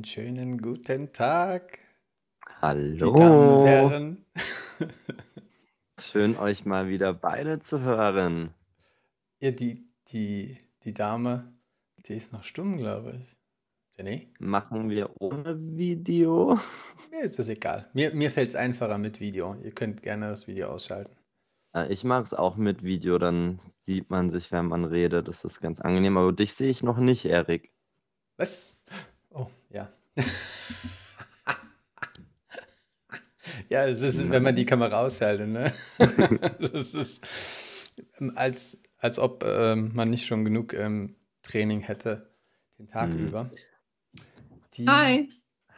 Einen schönen guten Tag, die Damen und Hallo, Herren. schön euch mal wieder beide zu hören. Ja, die, die, die Dame, die ist noch stumm, glaube ich. Jenny? Machen wir ohne Video? Mir ist das egal. Mir, mir fällt es einfacher mit Video. Ihr könnt gerne das Video ausschalten. Ich mag es auch mit Video, dann sieht man sich, wenn man redet. Das ist ganz angenehm. Aber dich sehe ich noch nicht, Erik. Was? Oh, ja. Ja, es ist, wenn man die Kamera ausschaltet, ne? Das ist, ähm, als, als ob ähm, man nicht schon genug ähm, Training hätte, den Tag Hm. über. Die Hi.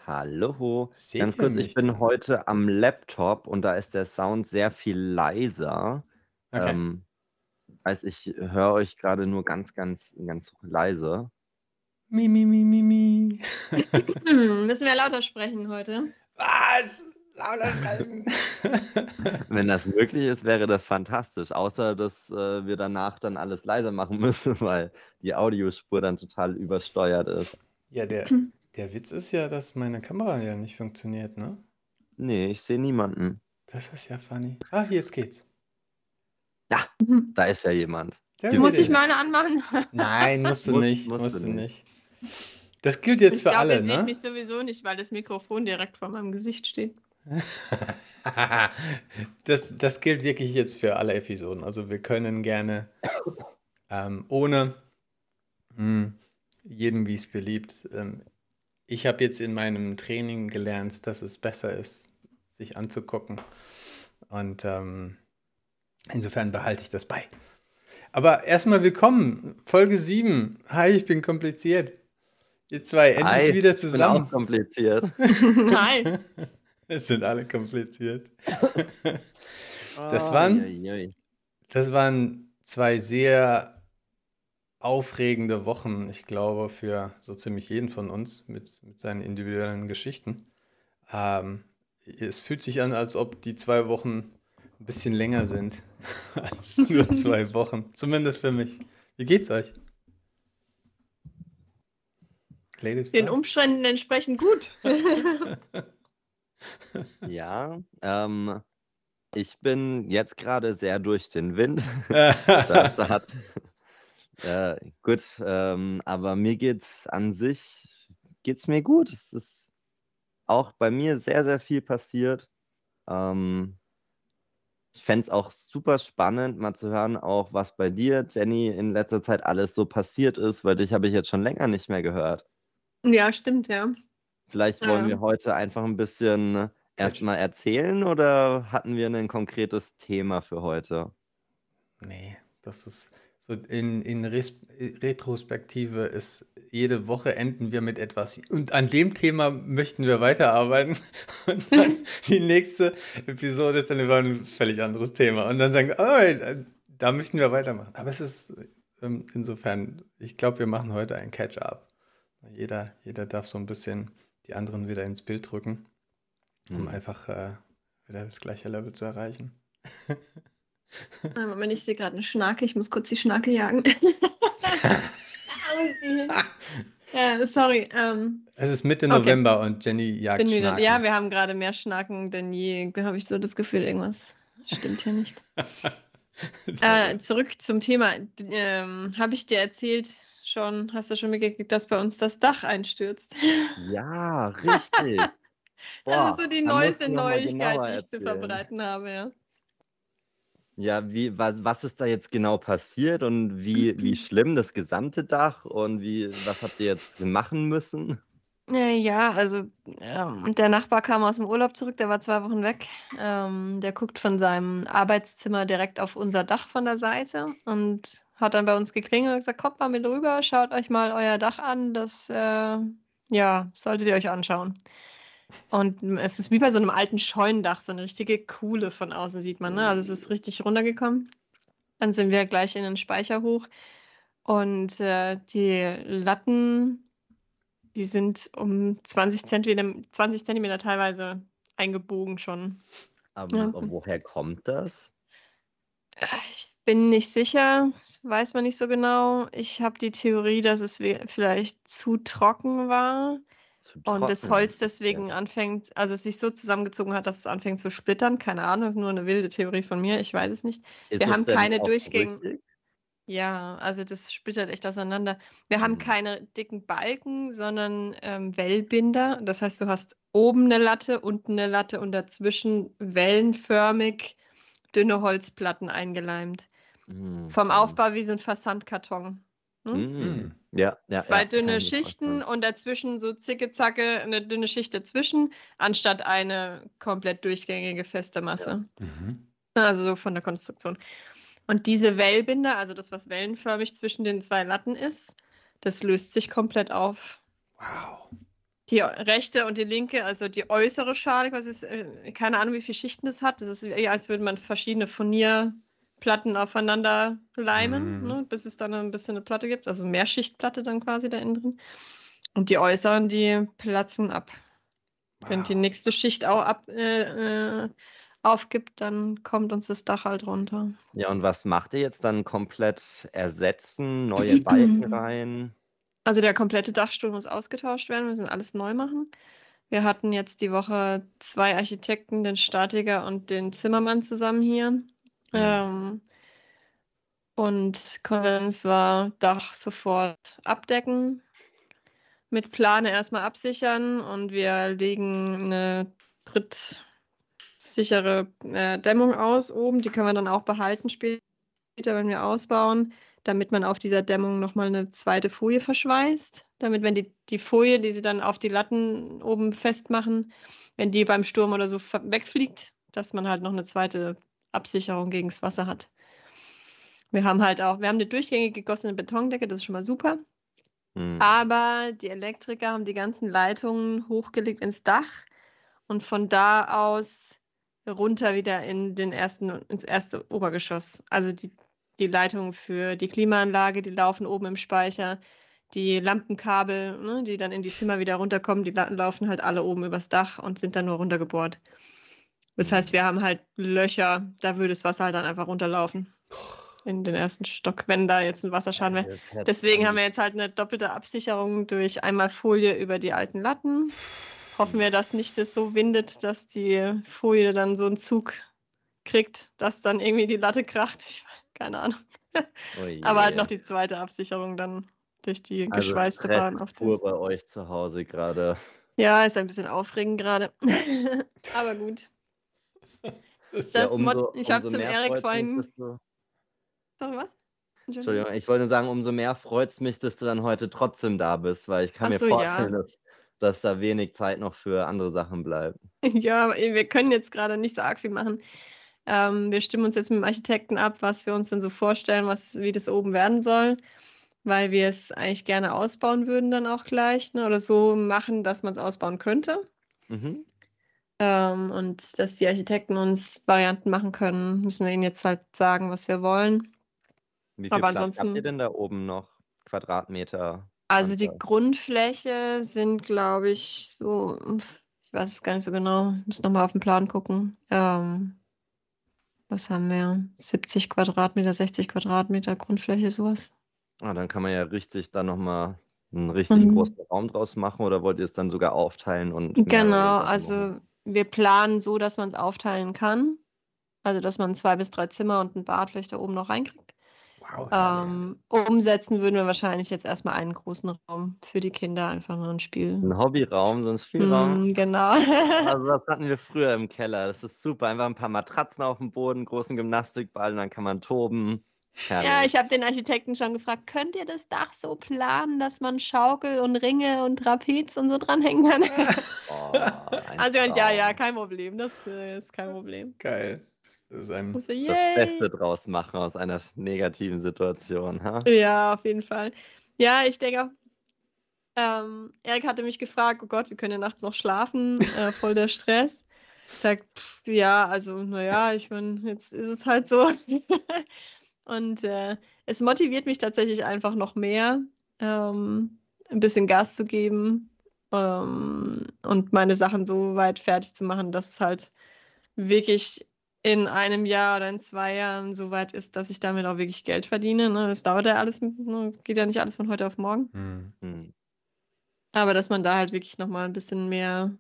Hallo, seht ganz kurz, ich bin heute am Laptop und da ist der Sound sehr viel leiser. Okay. Ähm, als ich höre euch gerade nur ganz, ganz, ganz leise. Mi, mi, mi, mi, mi. Hm, müssen wir lauter sprechen heute? Was? Lauter sprechen. Wenn das möglich ist, wäre das fantastisch. Außer, dass äh, wir danach dann alles leiser machen müssen, weil die Audiospur dann total übersteuert ist. Ja, der, der Witz ist ja, dass meine Kamera ja nicht funktioniert, ne? Nee, ich sehe niemanden. Das ist ja funny. Ah, jetzt geht's. Da, Mhm. da ist ja jemand. Gibt Muss ich meine anmachen? Nein, musst du Muss- nicht. musst Musst du du nicht. nicht. Das gilt jetzt Ich für glaube, alle, ihr seht ne? mich sowieso nicht, weil das Mikrofon direkt vor meinem Gesicht steht. Das, das gilt wirklich jetzt für alle Episoden. Also wir können gerne ähm, ohne mh, jedem, wie es beliebt. Ähm, ich habe jetzt in meinem Training gelernt, dass es besser ist, sich anzugucken. Und ähm, insofern behalte ich das bei. Aber erstmal willkommen, Folge 7. Hi, ich bin kompliziert. Ihr zwei, endlich Hi, wieder ich bin auch zusammen. kompliziert. Hi. Es sind alle kompliziert. Das waren-. Das waren zwei sehr aufregende Wochen, ich glaube, für so ziemlich jeden von uns mit, mit seinen individuellen Geschichten. Ähm, es fühlt sich an, als ob die zwei Wochen ein bisschen länger sind als nur zwei Wochen. Zumindest für mich. Wie geht's euch? Ladies Den first. Umständen entsprechend gut. Ja, ähm, ich bin jetzt gerade sehr durch den Wind. Das hat äh, gut, ähm, aber mir geht's an sich geht's mir gut. Es ist auch bei mir sehr, sehr viel passiert. Ähm, ich fände es auch super spannend, mal zu hören, auch was bei dir, Jenny, in letzter Zeit alles so passiert ist, weil dich habe ich jetzt schon länger nicht mehr gehört. Ja, stimmt, ja. Vielleicht wollen Ja. wir heute einfach ein bisschen erstmal erzählen oder hatten wir ein konkretes Thema für heute? Nee, das ist so in, in Res Retrospektive ist jede Woche enden wir mit etwas und an dem Thema möchten wir weiterarbeiten und dann die nächste Episode ist dann über ein völlig anderes Thema und dann sagen wir, oh, äh, da möchten wir weitermachen. Aber es ist ähm, insofern, ich glaube, wir machen heute ein Catch-up. Jeder, jeder darf so ein bisschen die anderen wieder ins Bild drücken, um Hm. einfach äh, wieder das gleiche Level zu erreichen. Moment, ich sehe gerade eine Schnake. Ich muss kurz die Schnake jagen. ja, sorry. Ähm, Es ist Mitte Okay. November und Jenny jagt bin wieder, Schnaken. ja, wir haben gerade mehr Schnaken denn je. Habe ich so das Gefühl, irgendwas stimmt hier nicht. Äh, zurück zum Thema. Ähm, Habe ich dir erzählt schon, hast du schon mitgekriegt, dass bei uns das Dach einstürzt? Ja, richtig. das Boah, ist so die neueste Neuigkeit, die ich zu verbreiten habe, ja. Ja, wie, was, was ist da jetzt genau passiert und wie, wie schlimm das gesamte Dach und wie, was habt ihr jetzt machen müssen? Äh, Ja, also ähm, der Nachbar kam aus dem Urlaub zurück, der war zwei Wochen weg. Ähm, der guckt von seinem Arbeitszimmer direkt auf unser Dach von der Seite und hat dann bei uns geklingelt und gesagt, kommt mal mit rüber, schaut euch mal euer Dach an, das äh, ja, solltet ihr euch anschauen. Und es ist wie bei so einem alten Scheunendach, so eine richtige Kuhle von außen sieht man, ne? Also es ist richtig runtergekommen. Dann sind wir gleich in den Speicher hoch und äh, die Latten die sind um 20 Zentimeter, 20 Zentimeter teilweise eingebogen schon. Aber Ja. woher kommt das? Ich bin nicht sicher, das weiß man nicht so genau. Ich habe die Theorie, dass es vielleicht zu trocken war. und das Holz deswegen ja. anfängt, also es sich so zusammengezogen hat, dass es anfängt zu splittern. Keine Ahnung, das ist nur eine wilde Theorie von mir, ich weiß es nicht. Ist Wir haben keine Durchgänge. Ja, also das splittert echt auseinander. Wir haben mhm. keine dicken Balken, sondern ähm, Wellbinder. Das heißt, du hast oben eine Latte, unten eine Latte und dazwischen wellenförmig dünne Holzplatten eingeleimt. Mhm. Vom Aufbau wie so ein Versandkarton. Hm? Mhm. Ja, ja. Zwei ja, dünne Schichten und dazwischen so zicke-zacke eine dünne Schicht dazwischen, anstatt eine komplett durchgängige feste Masse. Ja. Mhm. Also so von der Konstruktion. Und diese Wellbinder, also das, was wellenförmig zwischen den zwei Latten ist, das löst sich komplett auf. Wow. Die rechte und die linke, also die äußere Schale, was ist, äh, keine Ahnung, wie viele Schichten das hat. Das ist als würde man verschiedene Furnierplatten aufeinander leimen, mm. ne, bis es dann ein bisschen eine Platte gibt. Also Mehrschichtplatte dann quasi da innen drin. Und die äußeren, die platzen ab. Wow. Wenn die nächste Schicht auch ab, äh, äh, aufgibt, dann kommt uns das Dach halt runter. Ja, und was macht ihr jetzt dann komplett ersetzen, neue Balken rein? Also der komplette Dachstuhl muss ausgetauscht werden, wir müssen alles neu machen. Wir hatten jetzt die Woche zwei Architekten, den Statiker und den Zimmermann zusammen hier. Mhm. Ähm, und Konsens war Dach sofort abdecken, mit Plane erstmal absichern und wir legen eine Dritt- sichere äh, Dämmung aus oben. Die können wir dann auch behalten später, wenn wir ausbauen, damit man auf dieser Dämmung nochmal eine zweite Folie verschweißt. Damit, wenn die, die Folie, die sie dann auf die Latten oben festmachen, wenn die beim Sturm oder so wegfliegt, dass man halt noch eine zweite Absicherung gegen das Wasser hat. Wir haben halt auch, wir haben eine durchgängig gegossene Betondecke, das ist schon mal super. Mhm. Aber die Elektriker haben die ganzen Leitungen hochgelegt ins Dach und von da aus runter wieder in den ersten, ins erste Obergeschoss. Also die, die Leitungen für die Klimaanlage, die laufen oben im Speicher. Die Lampenkabel, ne, die dann in die Zimmer wieder runterkommen, die laufen halt alle oben übers Dach und sind dann nur runtergebohrt. Das heißt, wir haben halt Löcher, da würde das Wasser halt dann einfach runterlaufen. In den ersten Stock, wenn da jetzt ein Wasserschaden wäre. Deswegen haben wir jetzt halt eine doppelte Absicherung durch einmal Folie über die alten Latten Hoffen wir, dass nicht es so windet, dass die Folie dann so einen Zug kriegt, dass dann irgendwie die Latte kracht. Ich, keine Ahnung. Oh Aber halt noch die zweite Absicherung dann durch die also geschweißte Bahn auf das. bei euch zu Hause gerade. Ja, ist ein bisschen aufregend gerade. Aber gut. Das ja, umso, ich habe zum Erik vorhin. Sorry, was? Entschuldigung, ich wollte sagen, umso mehr freut es mich, dass du dann heute trotzdem da bist, weil ich kann Ach mir so, vorstellen, ja. dass dass da wenig Zeit noch für andere Sachen bleibt. Ja, wir können jetzt gerade nicht so arg viel machen. Ähm, wir stimmen uns jetzt mit dem Architekten ab, was wir uns denn so vorstellen, was, wie das oben werden soll, weil wir es eigentlich gerne ausbauen würden dann auch gleich ne? oder so machen, dass man es ausbauen könnte. Mhm. Ähm, und dass die Architekten uns Varianten machen können, müssen wir ihnen jetzt halt sagen, was wir wollen. Wie viel Aber ansonsten, habt ihr denn da oben noch? Quadratmeter? Also die Grundfläche sind, glaube ich, so, ich weiß es gar nicht so genau, muss nochmal auf den Plan gucken. Ähm, was haben wir? 70 Quadratmeter, 60 Quadratmeter Grundfläche, sowas. Ah, dann kann man ja richtig dann nochmal einen richtig mhm. großen Raum draus machen oder wollt ihr es dann sogar aufteilen und Genau, also wir planen so, dass man es aufteilen kann. Also dass man zwei bis drei Zimmer und ein Bad vielleicht da oben noch reinkriegt. Wow. Ähm, umsetzen würden wir wahrscheinlich jetzt erstmal einen großen Raum für die Kinder, einfach nur ein Spiel. Ein Hobbyraum, so ein Spielraum. Mm, genau. also das hatten wir früher im Keller. Das ist super. Einfach ein paar Matratzen auf dem Boden, großen Gymnastikball und dann kann man toben. Herrlich. Ja, ich habe den Architekten schon gefragt, könnt ihr das Dach so planen, dass man Schaukel und Ringe und Trapez und so dranhängen kann? Oh, also ja, ja, kein Problem. Das äh, ist kein Problem. Geil. Das, ein, das Beste draus machen aus einer negativen Situation. Ha? Ja, auf jeden Fall. Ja, ich denke auch, ähm, Erik hatte mich gefragt, oh Gott, wir können ja nachts noch schlafen, äh, voll der Stress. Ich sag, pff, ja, also, naja, ich meine, jetzt ist es halt so. Und äh, es motiviert mich tatsächlich einfach noch mehr, ähm, ein bisschen Gas zu geben ähm, und meine Sachen so weit fertig zu machen, dass es halt wirklich in einem Jahr oder in zwei Jahren so weit ist, dass ich damit auch wirklich Geld verdiene. Ne? Das dauert ja alles, ne? geht ja nicht alles von heute auf morgen. Mhm. Aber dass man da halt wirklich nochmal ein bisschen mehr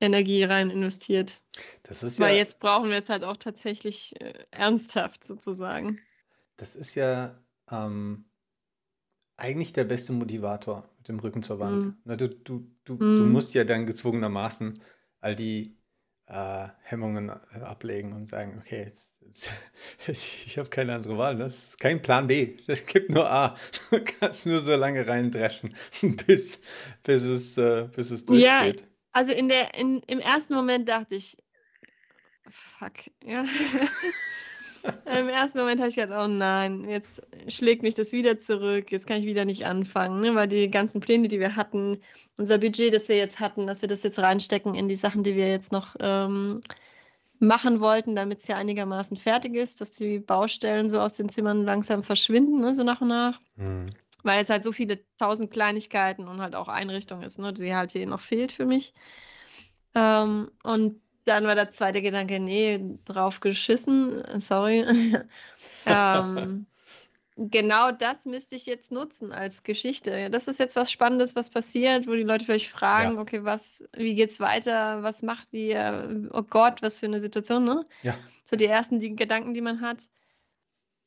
Energie rein investiert. Das ist Weil ja, jetzt brauchen wir es halt auch tatsächlich äh, ernsthaft sozusagen. das ist ja ähm, eigentlich der beste Motivator mit dem Rücken zur Wand. Mhm. Na, du, du, du, du Mhm. musst ja dann gezwungenermaßen all die äh, Hemmungen äh, ablegen und sagen, okay, jetzt, jetzt ich habe keine andere Wahl. ne? Das ist kein Plan B. Es gibt nur A. Du kannst nur so lange reindreschen, bis, bis es, äh, bis es Ja, durchgeht. also in der, in, im ersten Moment dachte ich, fuck, ja. Im ersten Moment habe ich gedacht, oh nein, jetzt schlägt mich das wieder zurück, jetzt kann ich wieder nicht anfangen, ne? weil die ganzen Pläne, die wir hatten, unser Budget, das wir jetzt hatten, dass wir das jetzt reinstecken in die Sachen, die wir jetzt noch ähm, machen wollten, damit es ja einigermaßen fertig ist, dass die Baustellen so aus den Zimmern langsam verschwinden, ne? so nach und nach. Hm. Weil es halt so viele tausend Kleinigkeiten und halt auch Einrichtung ist, ne, die halt hier noch fehlt für mich. Ähm, und dann war der zweite Gedanke, nee, drauf geschissen, äh, sorry. ähm, genau das müsste ich jetzt nutzen als Geschichte. Das ist jetzt was Spannendes, was passiert, wo die Leute vielleicht fragen, Ja, okay, was, wie geht's weiter, was macht ihr, oh Gott, was für eine Situation, ne? ja, So die ersten die Gedanken, die man hat,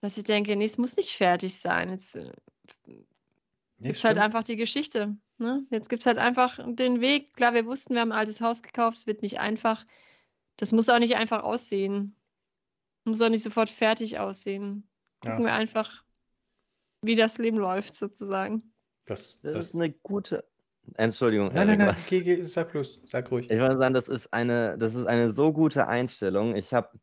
dass ich denke, nee, es muss nicht fertig sein. Jetzt äh, nee, gibt es halt einfach die Geschichte. Ne? Jetzt gibt es halt einfach den Weg. Klar, wir wussten, wir haben ein altes Haus gekauft, es wird nicht einfach. Das muss auch nicht einfach aussehen. Muss auch nicht sofort fertig aussehen. Gucken Ja, wir einfach, wie das Leben läuft, sozusagen. das, Das ist das. eine gute. Entschuldigung, Nein, nein, nein, geh, geh, sag bloß, sag ruhig. Ich würde sagen, das ist eine, das ist eine so gute Einstellung. Ich habe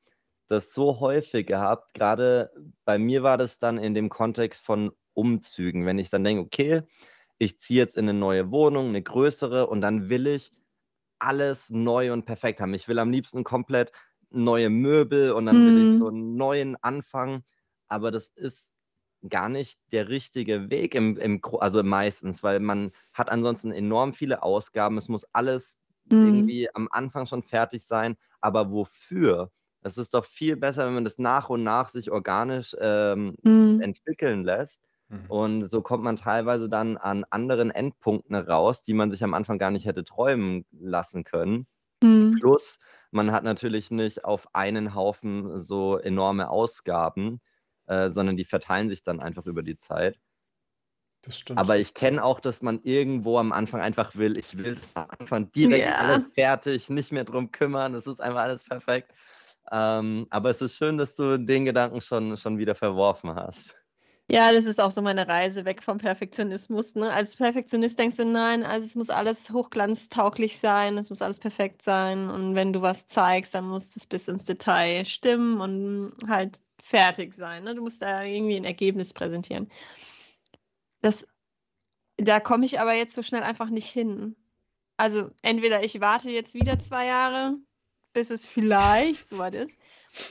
das so häufig gehabt. Gerade bei mir war das dann in dem Kontext von Umzügen. Wenn ich dann denke, okay, ich ziehe jetzt in eine neue Wohnung, eine größere, und dann will ich alles neu und perfekt haben. Ich will am liebsten komplett neue Möbel und dann will ich so Hm. einen neuen Anfang. Aber das ist gar nicht der richtige Weg im, im, also meistens, weil man hat ansonsten enorm viele Ausgaben. Es muss alles Hm. irgendwie am Anfang schon fertig sein. Aber wofür? Es ist doch viel besser, wenn man das nach und nach sich organisch ähm, Hm. entwickeln lässt. Mhm. Und so kommt man teilweise dann an anderen Endpunkten raus, die man sich am Anfang gar nicht hätte träumen lassen können. Hm. Plus, man hat natürlich nicht auf einen Haufen so enorme Ausgaben, äh, sondern die verteilen sich dann einfach über die Zeit. Das stimmt. Aber ich kenne auch, dass man irgendwo am Anfang einfach will, ich will das am Anfang direkt Ja. alles fertig, nicht mehr drum kümmern, es ist einfach alles perfekt. Ähm, aber es ist schön, dass du den Gedanken schon, schon wieder verworfen hast. Ja, das ist auch so meine Reise weg vom Perfektionismus. Ne? Als Perfektionist denkst du, nein, also es muss alles hochglanztauglich sein, es muss alles perfekt sein. Und wenn du was zeigst, dann muss das bis ins Detail stimmen und halt fertig sein. Ne? Du musst da irgendwie ein Ergebnis präsentieren. Das, da komme ich aber jetzt so schnell einfach nicht hin. Also entweder ich warte jetzt wieder zwei Jahre, bis es vielleicht soweit ist,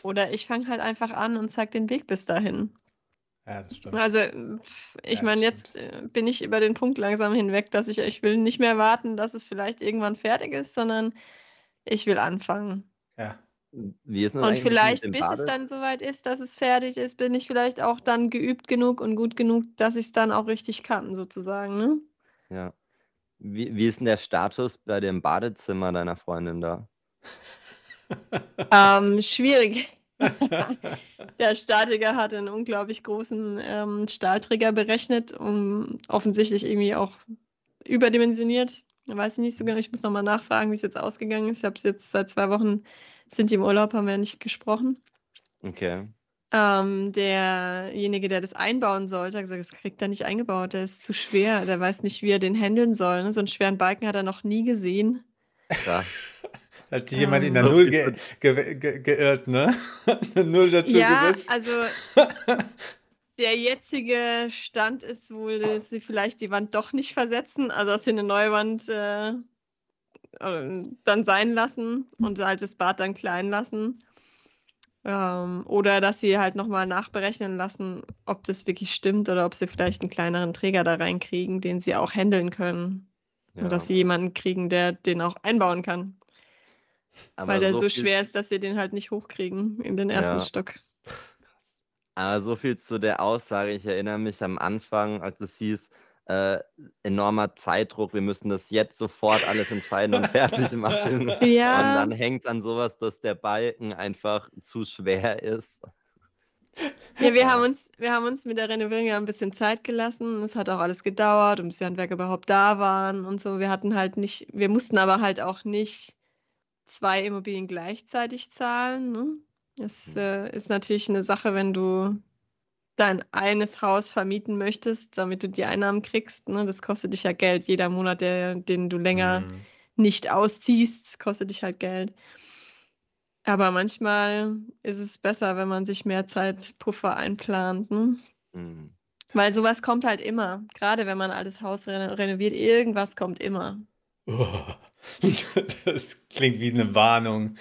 oder ich fange halt einfach an und zeige den Weg bis dahin. Ja, das stimmt. Also, pf, ich Ja, meine, jetzt äh, bin ich über den Punkt langsam hinweg, dass ich, ich will nicht mehr warten, dass es vielleicht irgendwann fertig ist, sondern ich will anfangen. Ja, Wie ist das Und vielleicht, bis es Bade? dann soweit ist, dass es fertig ist, bin ich vielleicht auch dann geübt genug und gut genug, dass ich es dann auch richtig kann, sozusagen. Ne? Ja. Wie, wie ist denn der Status bei dem Badezimmer deiner Freundin da? Ähm, schwierig. Der Statiker hat einen unglaublich großen ähm, Stahlträger berechnet, um offensichtlich irgendwie auch überdimensioniert. Weiß ich nicht so genau. Ich muss nochmal nachfragen, wie es jetzt ausgegangen ist. Ich habe jetzt seit zwei Wochen, sind die im Urlaub, haben wir nicht gesprochen. Okay. Ähm, derjenige, der das einbauen sollte, hat gesagt, das kriegt er nicht eingebaut, der ist zu schwer, der weiß nicht, wie er den handeln soll. Ne? So einen schweren Balken hat er noch nie gesehen. Krass. Hat sich jemand in der Ähm, Null ge ge ge geirrt, ne? Eine Null dazu Ja, gesetzt. also der jetzige Stand ist wohl, dass sie vielleicht die Wand doch nicht versetzen, also dass sie eine neue Wand äh, äh, dann sein lassen und halt das Bad dann klein lassen. Ähm, oder dass sie halt nochmal nachberechnen lassen, ob das wirklich stimmt oder ob sie vielleicht einen kleineren Träger da reinkriegen, den sie auch handeln können. Ja. Und dass sie jemanden kriegen, der den auch einbauen kann. Aber Weil der so, viel, schwer ist, dass sie den halt nicht hochkriegen in den ersten Ja. Stock. Krass. Aber so viel zu der Aussage. Ich erinnere mich am Anfang, als es hieß, äh, enormer Zeitdruck, wir müssen das jetzt sofort alles entscheiden und fertig machen. Ja. Und dann hängt an sowas, dass der Balken einfach zu schwer ist. Ja, wir haben uns, wir haben uns mit der Renovierung ja ein bisschen Zeit gelassen. Es hat auch alles gedauert, um bis die Handwerker überhaupt da waren und so. Wir hatten halt nicht, wir mussten aber halt auch nicht zwei Immobilien gleichzeitig zahlen. Ne? Das äh, ist natürlich eine Sache, wenn du dein eines Haus vermieten möchtest, damit du die Einnahmen kriegst. Ne? Das kostet dich ja Geld. Jeder Monat, der, den du länger Mhm. nicht ausziehst, kostet dich halt Geld. Aber manchmal ist es besser, wenn man sich mehr Zeitpuffer einplant. Ne? Hm. Weil sowas kommt halt immer. Gerade wenn man ein altes Haus reno renoviert, irgendwas kommt immer. Oh, das klingt wie eine Warnung.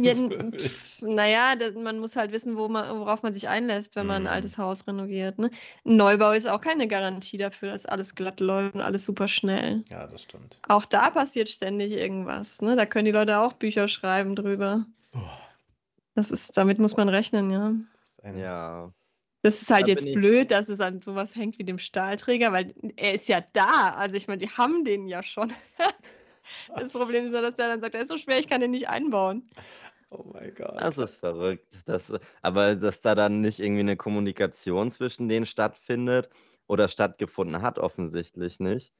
Ja, naja, das, man muss halt wissen, wo man, worauf man sich einlässt, wenn man ein Mhm. altes Haus renoviert. Ne? Ein Neubau ist auch keine Garantie dafür, dass alles glatt läuft und alles super schnell. Ja, das stimmt. Auch da passiert ständig irgendwas. Ne? Da können die Leute auch Bücher schreiben drüber. Oh, Das ist, damit muss man rechnen, ja. das ist ein, Ja. Das ist halt Da jetzt blöd, dass es an sowas hängt wie dem Stahlträger, weil er ist ja da. Also ich meine, die haben den ja schon. Das Problem ist nur, dass der dann sagt, er ist so schwer, ich kann den nicht einbauen. Oh mein Gott. Das ist verrückt. Das, aber dass da dann nicht irgendwie eine Kommunikation zwischen denen stattfindet oder stattgefunden hat, offensichtlich nicht.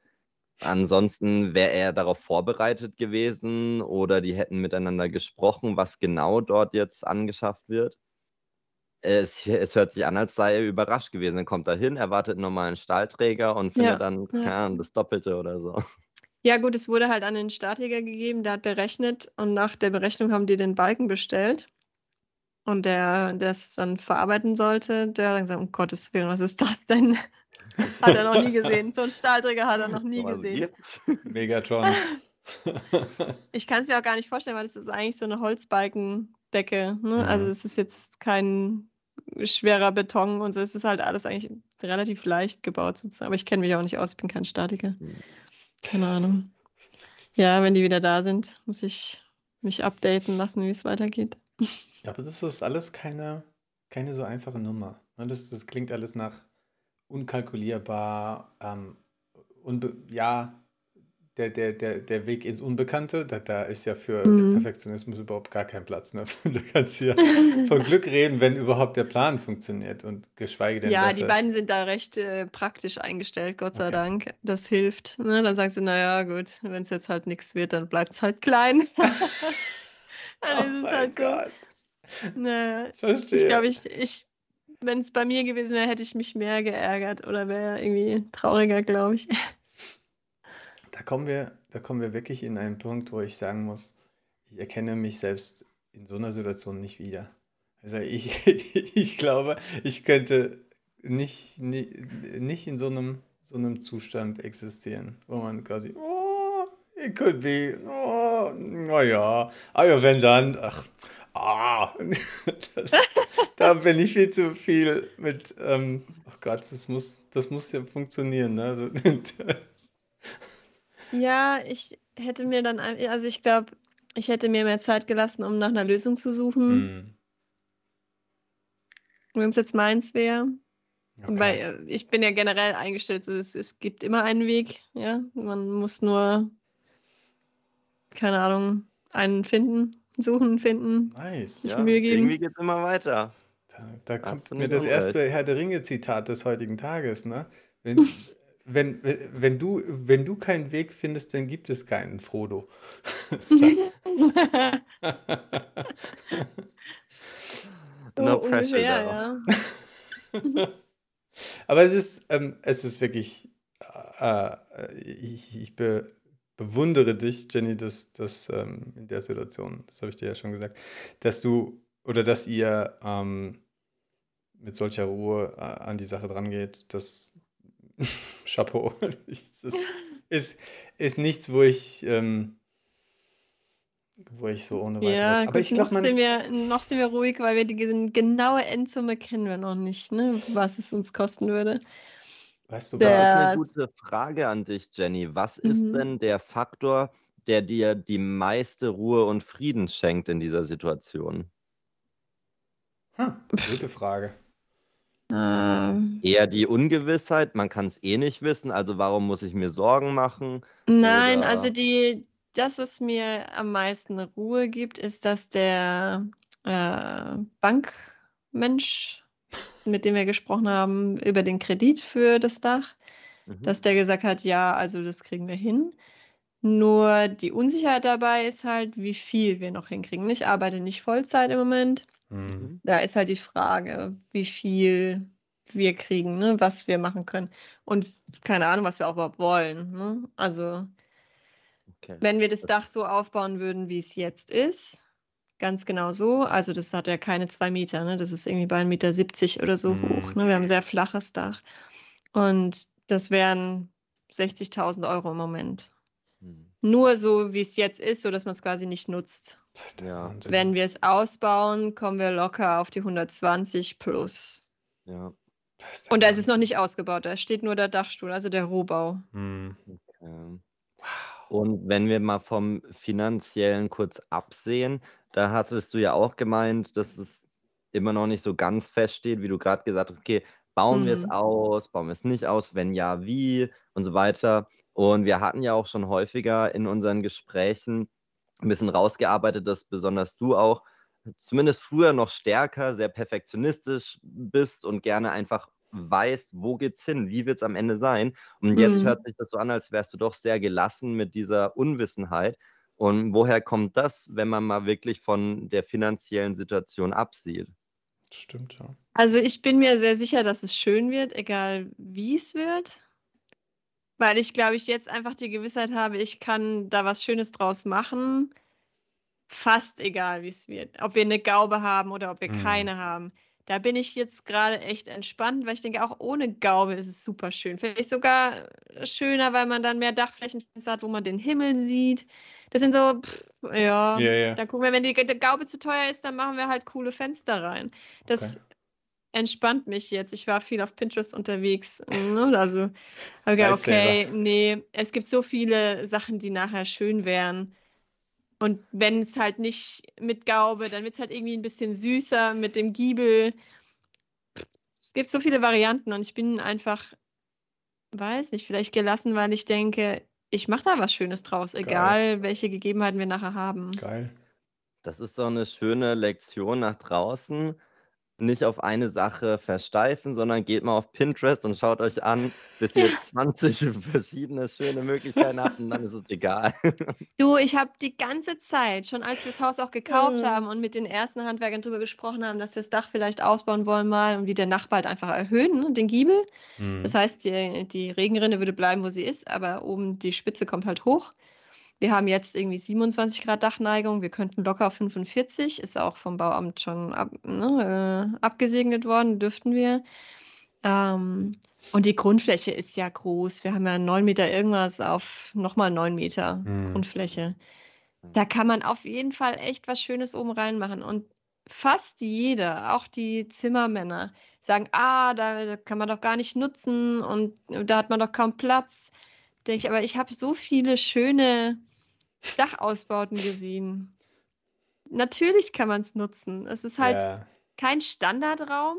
Ansonsten wäre er darauf vorbereitet gewesen oder die hätten miteinander gesprochen, was genau dort jetzt angeschafft wird. Es, es hört sich an, als sei er überrascht gewesen. Er kommt da hin, erwartet einen normalen Stahlträger und findet Ja, dann ja. keine Ahnung, das Doppelte oder so. Ja, gut, es wurde halt an den Stahlträger gegeben, der hat berechnet und nach der Berechnung haben die den Balken bestellt. Und der, der es dann verarbeiten sollte, der hat dann gesagt, um Gottes Willen, was ist das denn? hat er noch nie gesehen. So einen Stahlträger hat er noch nie Was gesehen. gibt's? Megatron. Ich kann es mir auch gar nicht vorstellen, weil das ist eigentlich so eine Holzbalkendecke. Ne? Also Mhm. es ist jetzt kein schwerer Beton und so. Es ist halt alles eigentlich relativ leicht gebaut sozusagen. Aber ich kenne mich auch nicht aus, ich bin kein Statiker. Hm. Keine Ahnung. Ja, wenn die wieder da sind, muss ich mich updaten lassen, wie es weitergeht. Ja, aber das ist alles keine, keine so einfache Nummer. ne? Das, das klingt alles nach unkalkulierbar. Ähm, unbe ja, der, der, der, der Weg ins Unbekannte, da, da ist ja für Mhm. Perfektionismus überhaupt gar kein Platz. Ne? Du kannst hier von Glück reden, wenn überhaupt der Plan funktioniert und geschweige denn, Ja, die beiden sind da recht äh, praktisch eingestellt, Gott sei Okay. Dank. Das hilft. Ne? Dann sagst du, naja, gut, wenn es jetzt halt nichts wird, dann bleibt es halt klein. dann Oh ist es halt so. Gott, Naja, ich verstehe. Ich glaube, ich, ich, wenn es bei mir gewesen wäre, hätte ich mich mehr geärgert oder wäre irgendwie trauriger, glaube ich. Da kommen wir, da kommen wir wirklich in einen Punkt, wo ich sagen muss, ich erkenne mich selbst in so einer Situation nicht wieder. Also ich, ich glaube, ich könnte nicht, nicht, nicht in so einem, so einem Zustand existieren, wo man quasi, oh, it could be, oh, naja, ah ja, wenn dann, ach, ah, das, da bin ich viel zu viel mit, ähm, oh Gott, das muss, das muss ja funktionieren, ne? Also, Ja, ich hätte mir dann, also ich glaube, ich hätte mir mehr Zeit gelassen, um nach einer Lösung zu suchen, Hm, wenn es jetzt meins wäre. okay. Weil äh, ich bin ja generell eingestellt, so es, es gibt immer einen Weg, ja. Man muss nur, keine Ahnung, einen finden, suchen, finden. Nice. Ja, Mühe geben. irgendwie geht's immer weiter. Da, da kommt mir das erste Herr der Ringe-Zitat des heutigen Tages, ne? Wenn, wenn, wenn, du, wenn du keinen Weg findest, dann gibt es keinen, Frodo. So No pressure ja. Aber es ist, ähm, es ist wirklich, äh, äh, ich, ich be, bewundere dich, Jenny, dass, dass ähm, in der Situation, das habe ich dir ja schon gesagt, dass du oder dass ihr ähm, mit solcher Ruhe äh, an die Sache dran geht. Chapeau. Das ist, ist nichts, wo ich, ähm, wo ich so ohne weiteres. Ja, Aber gut, ich glaube, noch sind wir, noch sind wir ruhig, weil wir die gen- genaue Endsumme kennen wir noch nicht, ne? Was es uns kosten würde. Weißt du Der- Das was? ist eine gute Frage an dich, Jenny. Was ist Mhm. denn der Faktor, der dir die meiste Ruhe und Frieden schenkt in dieser Situation? Hm, gute Frage. Ähm, Eher die Ungewissheit, man kann es eh nicht wissen, also warum muss ich mir Sorgen machen? Nein, also die, das, was mir am meisten Ruhe gibt, ist, dass der äh, Bankmensch, mit dem wir gesprochen haben, über den Kredit für das Dach, mhm. dass der gesagt hat, ja, also das kriegen wir hin. Nur die Unsicherheit dabei ist halt, wie viel wir noch hinkriegen. Ich arbeite nicht Vollzeit im Moment. Mhm. Da ist halt die Frage, wie viel wir kriegen, ne? was wir machen können. Und keine Ahnung, was wir auch überhaupt wollen. Ne? Also, okay. wenn wir das Dach so aufbauen würden, wie es jetzt ist, ganz genau so, also das hat ja keine zwei Meter, ne? das ist irgendwie bei 1,70 Meter oder so mhm. hoch. Ne? Wir haben ein sehr flaches Dach. Und das wären 60.000 Euro im Moment. Mhm. Nur so, wie es jetzt ist, so dass man es quasi nicht nutzt. Ja. Wenn wir es ausbauen, kommen wir locker auf die 120 plus. Ja. Und da ist es noch nicht ausgebaut, da steht nur der Dachstuhl, also der Rohbau. Mhm. Okay. Und wenn wir mal vom Finanziellen kurz absehen, da hast du ja auch gemeint, dass es immer noch nicht so ganz feststeht, wie du gerade gesagt hast, okay, bauen wir es mhm. aus, bauen wir es nicht aus, wenn ja, wie und so weiter. Und wir hatten ja auch schon häufiger in unseren Gesprächen ein bisschen rausgearbeitet, dass besonders du auch zumindest früher noch stärker, sehr perfektionistisch bist und gerne einfach weißt, wo geht's hin, wie wird es am Ende sein. Und jetzt mhm. hört sich das so an, als wärst du doch sehr gelassen mit dieser Unwissenheit. Und woher kommt das, wenn man mal wirklich von der finanziellen Situation absieht? Stimmt, ja. Also ich bin mir sehr sicher, dass es schön wird, egal wie es wird. Weil ich glaube, ich jetzt einfach die Gewissheit habe, ich kann da was Schönes draus machen. Fast egal, wie es wird. Ob wir eine Gaube haben oder ob wir mhm. keine haben. Da bin ich jetzt gerade echt entspannt, weil ich denke, auch ohne Gaube ist es super schön. Vielleicht sogar schöner, weil man dann mehr Dachflächenfenster hat, wo man den Himmel sieht. Das sind so, pff, ja, ja, ja. dann gucken wir, wenn die, die, Gaube zu teuer ist, dann machen wir halt coole Fenster rein. Das okay entspannt mich jetzt. Ich war viel auf Pinterest unterwegs. Ne? Also, okay, okay, nee, es gibt so viele Sachen, die nachher schön wären. Und wenn es halt nicht mit Gaube, dann wird es halt irgendwie ein bisschen süßer mit dem Giebel. Es gibt so viele Varianten und ich bin einfach, weiß nicht, vielleicht gelassen, weil ich denke, ich mache da was Schönes draus, Geil. egal welche Gegebenheiten wir nachher haben. Geil. Das ist so eine schöne Lektion nach draußen nicht auf eine Sache versteifen, sondern geht mal auf Pinterest und schaut euch an, bis ihr 20 verschiedene schöne Möglichkeiten habt und dann ist es egal. Du, ich habe die ganze Zeit, schon als wir das Haus auch gekauft haben und mit den ersten Handwerkern darüber gesprochen haben, dass wir das Dach vielleicht ausbauen wollen mal und wie der Nachbar halt einfach erhöhen, ne, den Giebel. Mhm. Das heißt, die, die Regenrinne würde bleiben, wo sie ist, aber oben die Spitze kommt halt hoch. Wir haben jetzt irgendwie 27 Grad Dachneigung. Wir könnten locker auf 45. Ist auch vom Bauamt schon ab, ne, äh, abgesegnet worden, dürften wir. Ähm, und die Grundfläche ist ja groß. Wir haben ja 9 Meter irgendwas auf nochmal 9 Meter mhm. Grundfläche. Da kann man auf jeden Fall echt was Schönes oben reinmachen. Und fast jeder, auch die Zimmermänner, sagen, ah, da kann man doch gar nicht nutzen und da hat man doch kaum Platz. Denke ich, aber ich habe so viele schöne Dachausbauten gesehen. Natürlich kann man es nutzen. Es ist halt ja. kein Standardraum,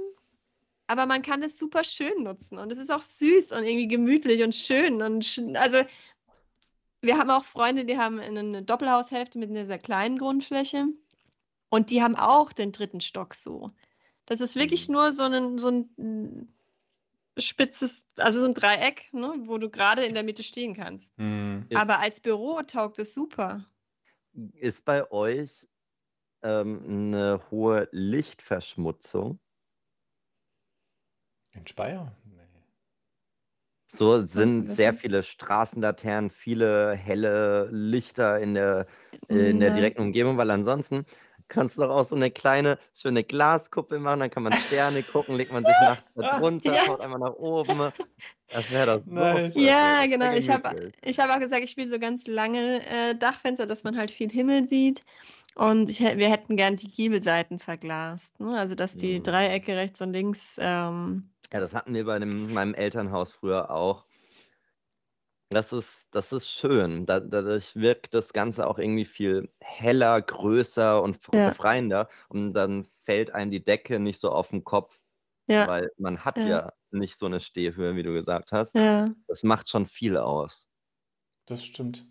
aber man kann es super schön nutzen und es ist auch süß und irgendwie gemütlich und schön und sch also wir haben auch Freunde, die haben eine Doppelhaushälfte mit einer sehr kleinen Grundfläche und die haben auch den dritten Stock so. Das ist wirklich mhm. nur so ein, so ein spitzes, also so ein Dreieck, ne, wo du gerade in der Mitte stehen kannst. Mhm. Aber als Büro taugt es super. Ist bei euch ähm, eine hohe Lichtverschmutzung? In Speyer? Nee. So sind sehr viele Straßenlaternen, viele helle Lichter in der, in der direkten Umgebung, weil ansonsten kannst du doch auch so eine kleine, schöne Glaskuppel machen, dann kann man Sterne gucken, legt man sich nachts drunter, ja. schaut einmal nach oben. Das wäre doch nice. Ja, genau. Ich habe ich hab auch gesagt, ich spiele so ganz lange äh, Dachfenster, dass man halt viel Himmel sieht. Und ich, wir hätten gern die Giebelseiten verglast. Ne? Also, dass die mhm. Dreiecke rechts und links. Ähm, ja, das hatten wir bei dem, meinem Elternhaus früher auch. Das ist, das ist schön. Da, dadurch wirkt das Ganze auch irgendwie viel heller, größer und Ja. befreiender. Und dann fällt einem die Decke nicht so auf den Kopf, Ja. weil man hat Ja. ja nicht so eine Stehhöhe, wie du gesagt hast. Ja. Das macht schon viel aus. Das stimmt.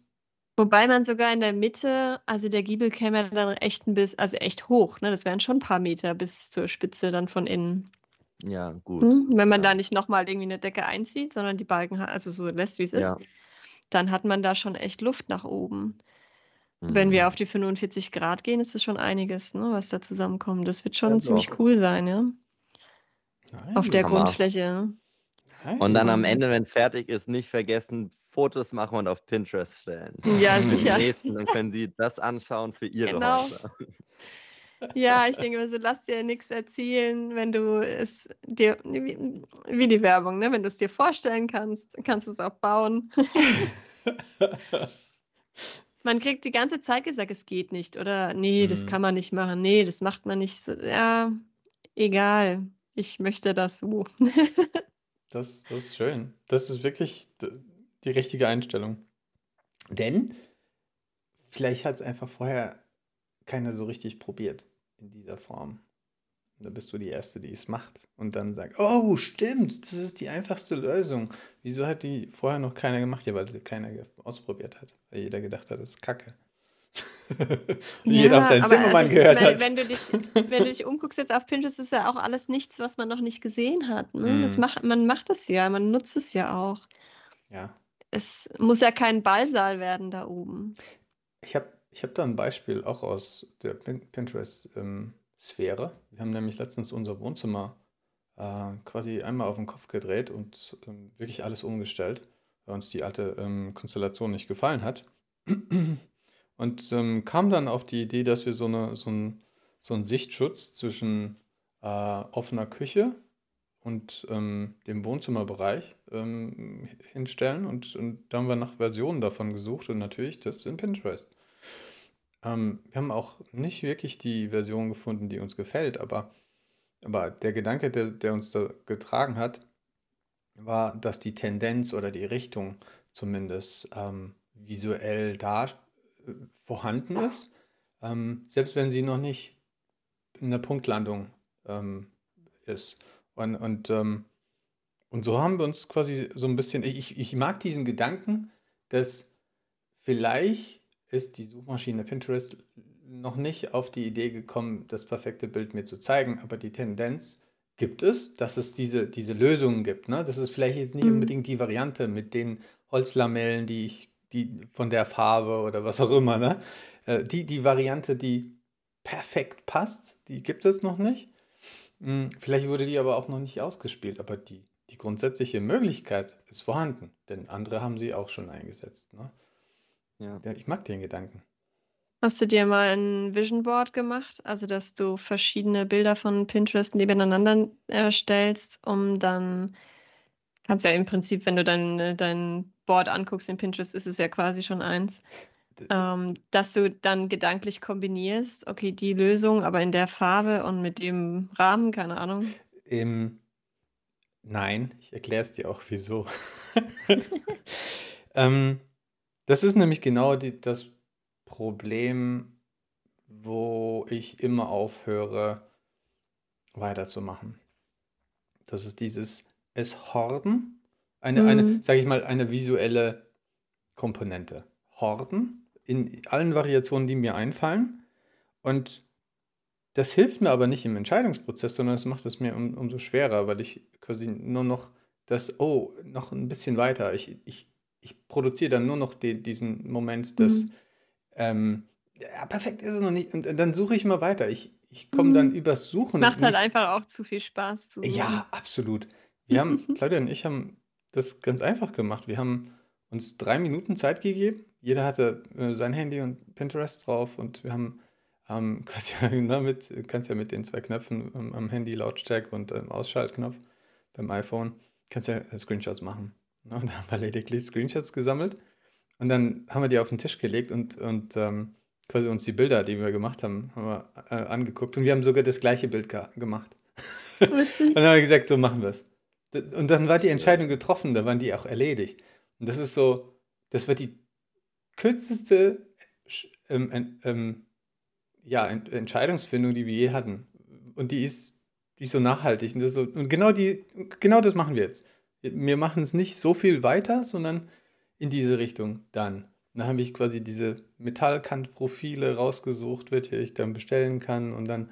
Wobei man sogar in der Mitte, also der Giebel käme ja dann echt ein bisschen, also echt hoch, ne? Das wären schon ein paar Meter bis zur Spitze dann von innen. Ja, gut. Hm? Wenn man Ja. da nicht nochmal irgendwie eine Decke einzieht, sondern die Balken, also so lässt, wie es ist, Ja. dann hat man da schon echt Luft nach oben. Wenn Mhm. wir auf die 45 Grad gehen, ist es schon einiges, ne, was da zusammenkommt. Das wird schon Ja, ziemlich doch. cool sein, ja, auf der. Grundfläche. ne? Und dann am. Ende, wenn es fertig ist, nicht vergessen, Fotos machen und auf Pinterest stellen. Ja, sicher. nächsten, dann können sie das anschauen für ihre Genau. Häuser. Ja, ich denke immer so, lass dir nichts erzählen, wenn du es dir, wie, die Werbung, ne? Wenn du es dir vorstellen kannst, kannst du es auch bauen. Man kriegt die ganze Zeit gesagt, es geht nicht, oder nee, das Mhm. kann man nicht machen, nee, das macht man nicht so. Ja, egal, ich möchte das so. Das, das ist schön. Das ist wirklich die richtige Einstellung. Denn vielleicht hat es einfach vorher keiner so richtig probiert in dieser Form. Und da bist du die Erste, die es macht. Und dann sagt, oh, stimmt, das ist die einfachste Lösung. Wieso hat die vorher noch keiner gemacht? Ja, weil sie keiner ausprobiert hat. Weil jeder gedacht hat, das ist Kacke. Und jeder auf seinen Zimmermann also gehört wenn, hat. wenn du dich, wenn du dich umguckst jetzt auf Pinterest, ist ja auch alles nichts, was man noch nicht gesehen hat. Ne? Das Mhm. macht, man macht es ja, man nutzt es ja auch. Ja. Es muss ja kein Ballsaal werden da oben. Ich habe ich hab da ein Beispiel auch aus der Pin- Pinterest-Sphäre. Wir haben nämlich letztens unser Wohnzimmer äh, quasi einmal auf den Kopf gedreht und ähm, wirklich alles umgestellt, weil uns die alte ähm, Konstellation nicht gefallen hat. Und ähm, kam dann auf die Idee, dass wir so, eine, so, ein, so einen Sichtschutz zwischen äh, offener Küche und ähm, dem Wohnzimmerbereich ähm, hinstellen. Und, und da haben wir nach Versionen davon gesucht und natürlich das in Pinterest. Ähm, wir haben auch nicht wirklich die Version gefunden, die uns gefällt, aber, aber der Gedanke, der, der uns da getragen hat, war, dass die Tendenz oder die Richtung zumindest ähm, visuell da äh, vorhanden ist, ähm, selbst wenn sie noch nicht in der Punktlandung ähm, ist. Und, und, ähm, und so haben wir uns quasi so ein bisschen, ich, ich mag diesen Gedanken, dass vielleicht ist die Suchmaschine Pinterest noch nicht auf die Idee gekommen, das perfekte Bild mir zu zeigen, aber die Tendenz gibt es, dass es diese, diese Lösungen gibt. Ne? Das ist vielleicht jetzt nicht Mhm. unbedingt die Variante mit den Holzlamellen, die ich, die von der Farbe oder was auch immer, ne? Äh, Die, die Variante, die perfekt passt, die gibt es noch nicht. Hm, Vielleicht wurde die aber auch noch nicht ausgespielt, aber die, die grundsätzliche Möglichkeit ist vorhanden, denn andere haben sie auch schon eingesetzt. Ne? Ja. Ich mag den Gedanken. Hast du dir mal ein Vision Board gemacht? Also, dass du verschiedene Bilder von Pinterest nebeneinander erstellst, um dann, kannst ja im Prinzip, wenn du dein, äh, dein Board anguckst in Pinterest, ist es ja quasi schon eins, ähm, dass du dann gedanklich kombinierst, okay, die Lösung, aber in der Farbe und mit dem Rahmen, keine Ahnung. Ähm, nein, ich erkläre es dir auch, wieso. ähm, das ist nämlich genau die, das Problem, wo ich immer aufhöre, weiterzumachen. Das ist dieses es horden, eine, eine, Mhm. sage ich mal, eine visuelle Komponente. Horden in allen Variationen, die mir einfallen. Und das hilft mir aber nicht im Entscheidungsprozess, sondern es macht es mir um, umso schwerer, weil ich quasi nur noch das, oh, noch ein bisschen weiter. Ich, ich, ich produziere dann nur noch die, diesen Moment des, Mhm. ähm, ja, perfekt ist es noch nicht. Und dann suche ich mal weiter. Ich, ich komme dann Mhm. übers Es Suchen macht halt einfach auch zu viel Spaß zu suchen. Ja, absolut. Wir haben, Claudia und ich haben das ganz einfach gemacht. Wir haben uns drei Minuten Zeit gegeben. Jeder hatte äh, sein Handy und Pinterest drauf und wir haben ähm, quasi damit, kannst ja mit den zwei Knöpfen ähm, am Handy Lautstärke und ähm, Ausschaltknopf beim iPhone, kannst ja äh, Screenshots machen. Ne? Und da haben wir lediglich Screenshots gesammelt und dann haben wir die auf den Tisch gelegt und, und ähm, quasi uns die Bilder, die wir gemacht haben, haben wir äh, angeguckt und wir haben sogar das gleiche Bild ge gemacht. Und Witzig. dann haben wir gesagt, so machen wir es. Und dann war die Entscheidung getroffen, da waren die auch erledigt. Und das ist so, das wird die kürzeste ähm, ähm, ja, Ent Entscheidungsfindung, die wir je hatten. Und die ist, die so nachhaltig. Und, so, und genau, die, genau das machen wir jetzt. Wir machen es nicht so viel weiter, sondern in diese Richtung dann. Dann habe ich quasi diese Metallkantprofile rausgesucht, welche ich dann bestellen kann und dann,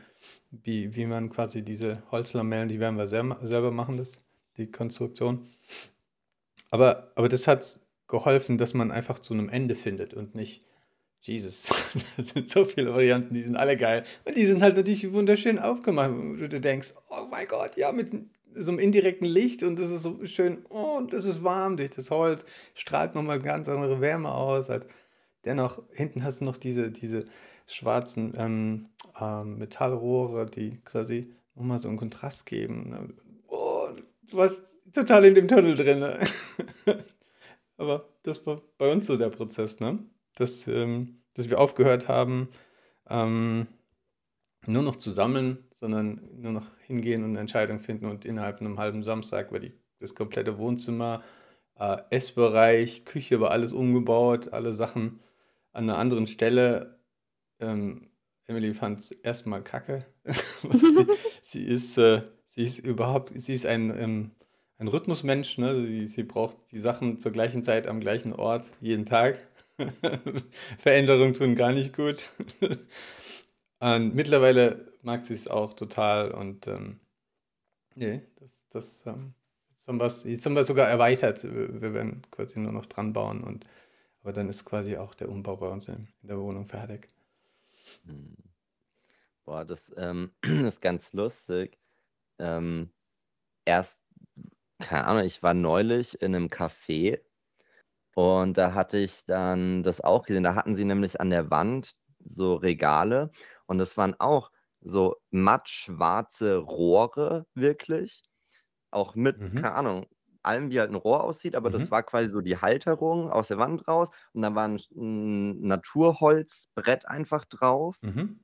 wie, wie man quasi diese Holzlamellen, die werden wir selber, selber machen, das, die Konstruktion. Aber, aber das hat geholfen, dass man einfach zu einem Ende findet und nicht, Jesus, das sind so viele Varianten, die sind alle geil. Und die sind halt natürlich wunderschön aufgemacht, wo du denkst, oh mein Gott, ja, mit so einem indirekten Licht und das ist so schön, oh, das ist warm durch das Holz, strahlt nochmal ganz andere Wärme aus. Halt. Dennoch, hinten hast du noch diese, diese schwarzen ähm, ähm, Metallrohre, die quasi nochmal so einen Kontrast geben. Oh, du warst total in dem Tunnel drin. Ne? Aber das war bei uns so der Prozess, ne? Dass, ähm, dass wir aufgehört haben, ähm, nur noch zu sammeln, sondern nur noch hingehen und eine Entscheidung finden und innerhalb einem halben Samstag war die, das komplette Wohnzimmer, äh, Essbereich, Küche war alles umgebaut, alle Sachen an einer anderen Stelle. Ähm, Emily fand es erstmal kacke. sie, sie, ist, äh, sie ist überhaupt, sie ist ein, ähm, ein Rhythmusmensch, ne? sie, sie braucht die Sachen zur gleichen Zeit am gleichen Ort, jeden Tag. Veränderungen tun gar nicht gut. und mittlerweile mag sie es auch total und ähm, nee, das, das ähm, jetzt, haben jetzt haben wir sogar erweitert. Wir werden quasi nur noch dran bauen und aber dann ist quasi auch der Umbau bei uns in, in der Wohnung fertig. Hm. Boah, das ähm, ist ganz lustig. Ähm, erst, keine Ahnung, ich war neulich in einem Café und da hatte ich dann das auch gesehen. Da hatten sie nämlich an der Wand so Regale und das waren auch so mattschwarze Rohre wirklich. Auch mit, mhm. keine Ahnung, allem, wie halt ein Rohr aussieht, aber mhm. das war quasi so die Halterung aus der Wand raus und da war ein, ein Naturholzbrett einfach drauf. Mhm.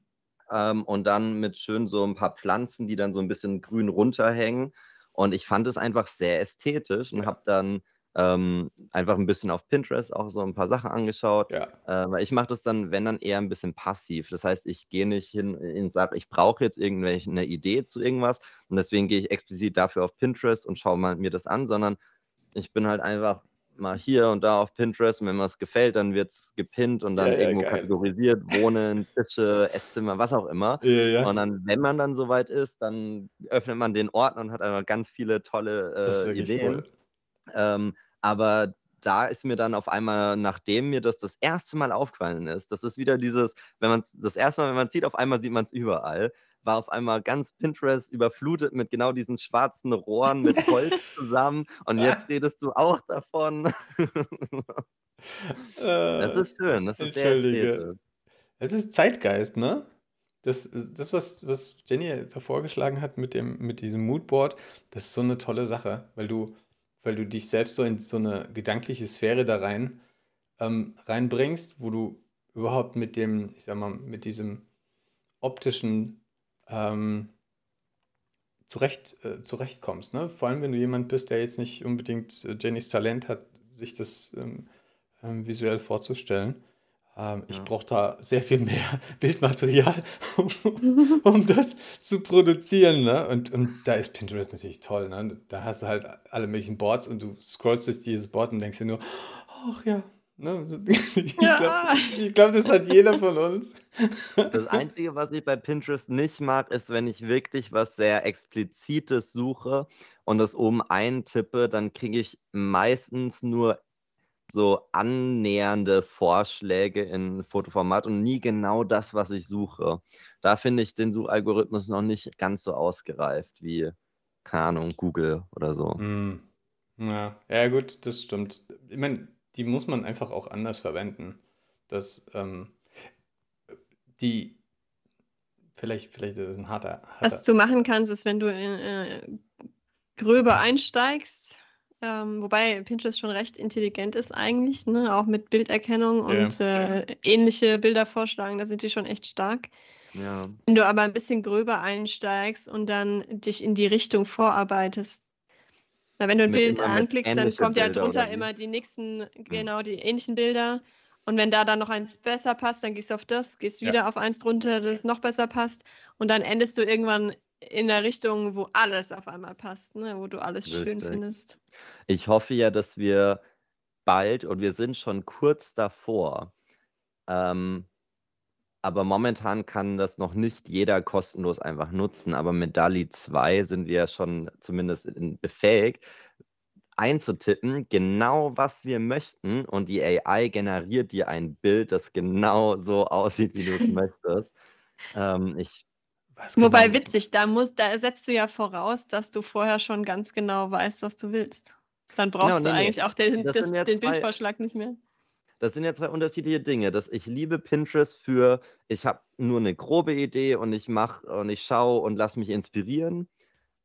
Ähm, und dann mit schön so ein paar Pflanzen, die dann so ein bisschen grün runterhängen. Und ich fand es einfach sehr ästhetisch und habe dann ähm, einfach ein bisschen auf Pinterest auch so ein paar Sachen angeschaut. Ja. Äh, weil ich mache das dann, wenn dann eher ein bisschen passiv. Das heißt, ich gehe nicht hin und sage, ich brauche jetzt irgendwelche eine Idee zu irgendwas und deswegen gehe ich explizit dafür auf Pinterest und schaue mal mir das an, sondern ich bin halt einfach mal hier und da auf Pinterest und wenn mir es gefällt, dann wird es gepinnt und dann ja, irgendwo ja, kategorisiert, Wohnen, Tische, Esszimmer, was auch immer. Ja, und dann, wenn man dann soweit ist, dann öffnet man den Ordner und hat einfach ganz viele tolle äh, Ideen. Cool. Ähm, aber da ist mir dann auf einmal, nachdem mir das das erste Mal aufgefallen ist, das ist wieder dieses, wenn man das erste Mal, wenn man sieht, auf einmal sieht man es überall, war auf einmal ganz Pinterest überflutet mit genau diesen schwarzen Rohren mit Holz zusammen und jetzt redest du auch davon. das ist schön, das ist sehr ästhetisch. Es ist Zeitgeist, ne? Das, das was, was Jenny jetzt vorgeschlagen hat mit, dem, mit diesem Moodboard, das ist so eine tolle Sache, weil du weil du dich selbst so in so eine gedankliche Sphäre da rein ähm, reinbringst, wo du überhaupt mit dem, ich sag mal, mit diesem optischen ähm, zurecht, äh, zurechtkommst. Ne? Vor allem, wenn du jemand bist, der jetzt nicht unbedingt äh, Jennys Talent hat, sich das ähm, ähm visuell vorzustellen. Ähm, ich brauche da sehr viel mehr Bildmaterial, um, um das zu produzieren. Ne? Und, und da ist Pinterest natürlich toll. Ne? Da hast du halt alle möglichen Boards und du scrollst durch dieses Board und denkst dir nur, ach ja. Ne? Ich glaube, glaub, das hat jeder von uns. Das Einzige, was ich bei Pinterest nicht mag, ist, wenn ich wirklich was sehr Explizites suche und das oben eintippe, dann kriege ich meistens nur so annähernde Vorschläge in Fotoformat und nie genau das, was ich suche. Da finde ich den Suchalgorithmus noch nicht ganz so ausgereift wie, keine Ahnung, Google oder so. Mm. Ja. ja, gut, das stimmt. Ich meine, die muss man einfach auch anders verwenden. Das, ähm, die, vielleicht, vielleicht ist es ein harter, harter. Was du machen kannst, ist, wenn du äh, gröber einsteigst, ähm, wobei Pinterest schon recht intelligent ist eigentlich, ne? auch mit Bilderkennung und ja. äh, ähnliche Bilder vorschlagen, da sind die schon echt stark. Ja. Wenn du aber ein bisschen gröber einsteigst und dann dich in die Richtung vorarbeitest, na, wenn du ein mit Bild anklickst, dann kommt ja drunter immer die nächsten, genau, die ähnlichen Bilder. Und wenn da dann noch eins besser passt, dann gehst du auf das, gehst wieder ja. auf eins drunter, das noch besser passt. Und dann endest du irgendwann in der Richtung, wo alles auf einmal passt, ne? wo du alles schön findest. Ich hoffe ja, dass wir bald und wir sind schon kurz davor. Ähm, aber momentan kann das noch nicht jeder kostenlos einfach nutzen. Aber mit DALI 2 sind wir schon zumindest befähigt, einzutippen, genau was wir möchten. Und die AI generiert dir ein Bild, das genau so aussieht, wie du es möchtest. Ähm, ich Wobei genau? witzig, da, muss, da setzt du ja voraus, dass du vorher schon ganz genau weißt, was du willst. Dann brauchst genau, nee, du eigentlich nee. auch den, das, den Bildvorschlag nicht mehr. Das sind ja zwei unterschiedliche Dinge. Das, ich liebe Pinterest für, ich habe nur eine grobe Idee und ich mache und ich schaue und lasse mich inspirieren.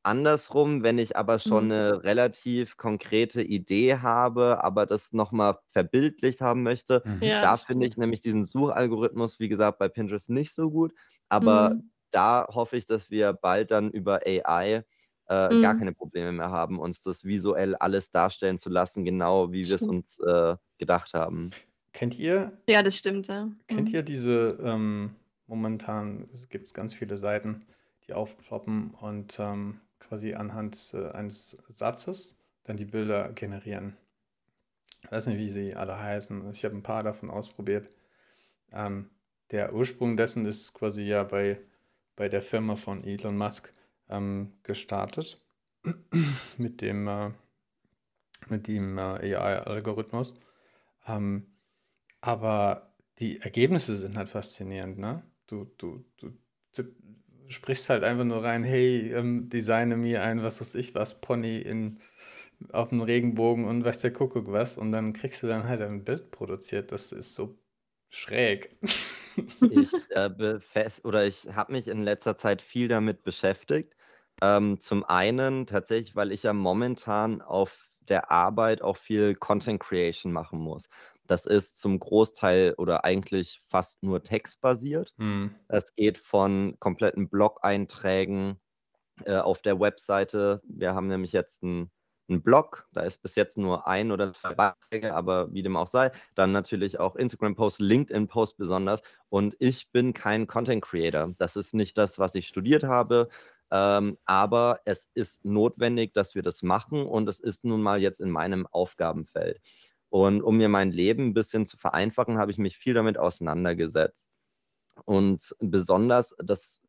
Andersrum, wenn ich aber schon mhm. eine relativ konkrete Idee habe, aber das nochmal verbildlicht haben möchte, mhm. ja, da finde ich nämlich diesen Suchalgorithmus, wie gesagt, bei Pinterest nicht so gut. Aber mhm. Da hoffe ich, dass wir bald dann über AI äh, mhm. gar keine Probleme mehr haben, uns das visuell alles darstellen zu lassen, genau wie wir es uns äh, gedacht haben. Kennt ihr, Ja, das stimmt, ja. kennt mhm. ihr diese, ähm, momentan gibt es ganz viele Seiten, die aufploppen und ähm, quasi anhand äh, eines Satzes dann die Bilder generieren. Ich weiß nicht, wie sie alle heißen. Ich habe ein paar davon ausprobiert. Ähm, der Ursprung dessen ist quasi ja bei, bei der Firma von Elon Musk ähm, gestartet mit dem, äh, mit dem äh, AI-Algorithmus. Ähm, aber die Ergebnisse sind halt faszinierend, ne? Du, du, du sprichst halt einfach nur rein, hey, ähm, designe mir ein, was weiß ich, was Pony in, auf dem Regenbogen und weiß der Kuckuck was und dann kriegst du dann halt ein Bild produziert. Das ist so schräg. Ich äh, befest oder ich habe mich in letzter Zeit viel damit beschäftigt ähm, zum einen tatsächlich, weil ich ja momentan auf der Arbeit auch viel Content Creation machen muss. Das ist zum Großteil oder eigentlich fast nur textbasiert. Mhm. Es geht von kompletten Blog-Einträgen äh, auf der Webseite. Wir haben nämlich jetzt ein Blog, da ist bis jetzt nur ein oder zwei Beiträge, aber wie dem auch sei. Dann natürlich auch Instagram-Posts, LinkedIn-Posts besonders. Und ich bin kein Content Creator. Das ist nicht das, was ich studiert habe. Ähm, aber es ist notwendig, dass wir das machen und es ist nun mal jetzt in meinem Aufgabenfeld. Und um mir mein Leben ein bisschen zu vereinfachen, habe ich mich viel damit auseinandergesetzt. Und besonders das,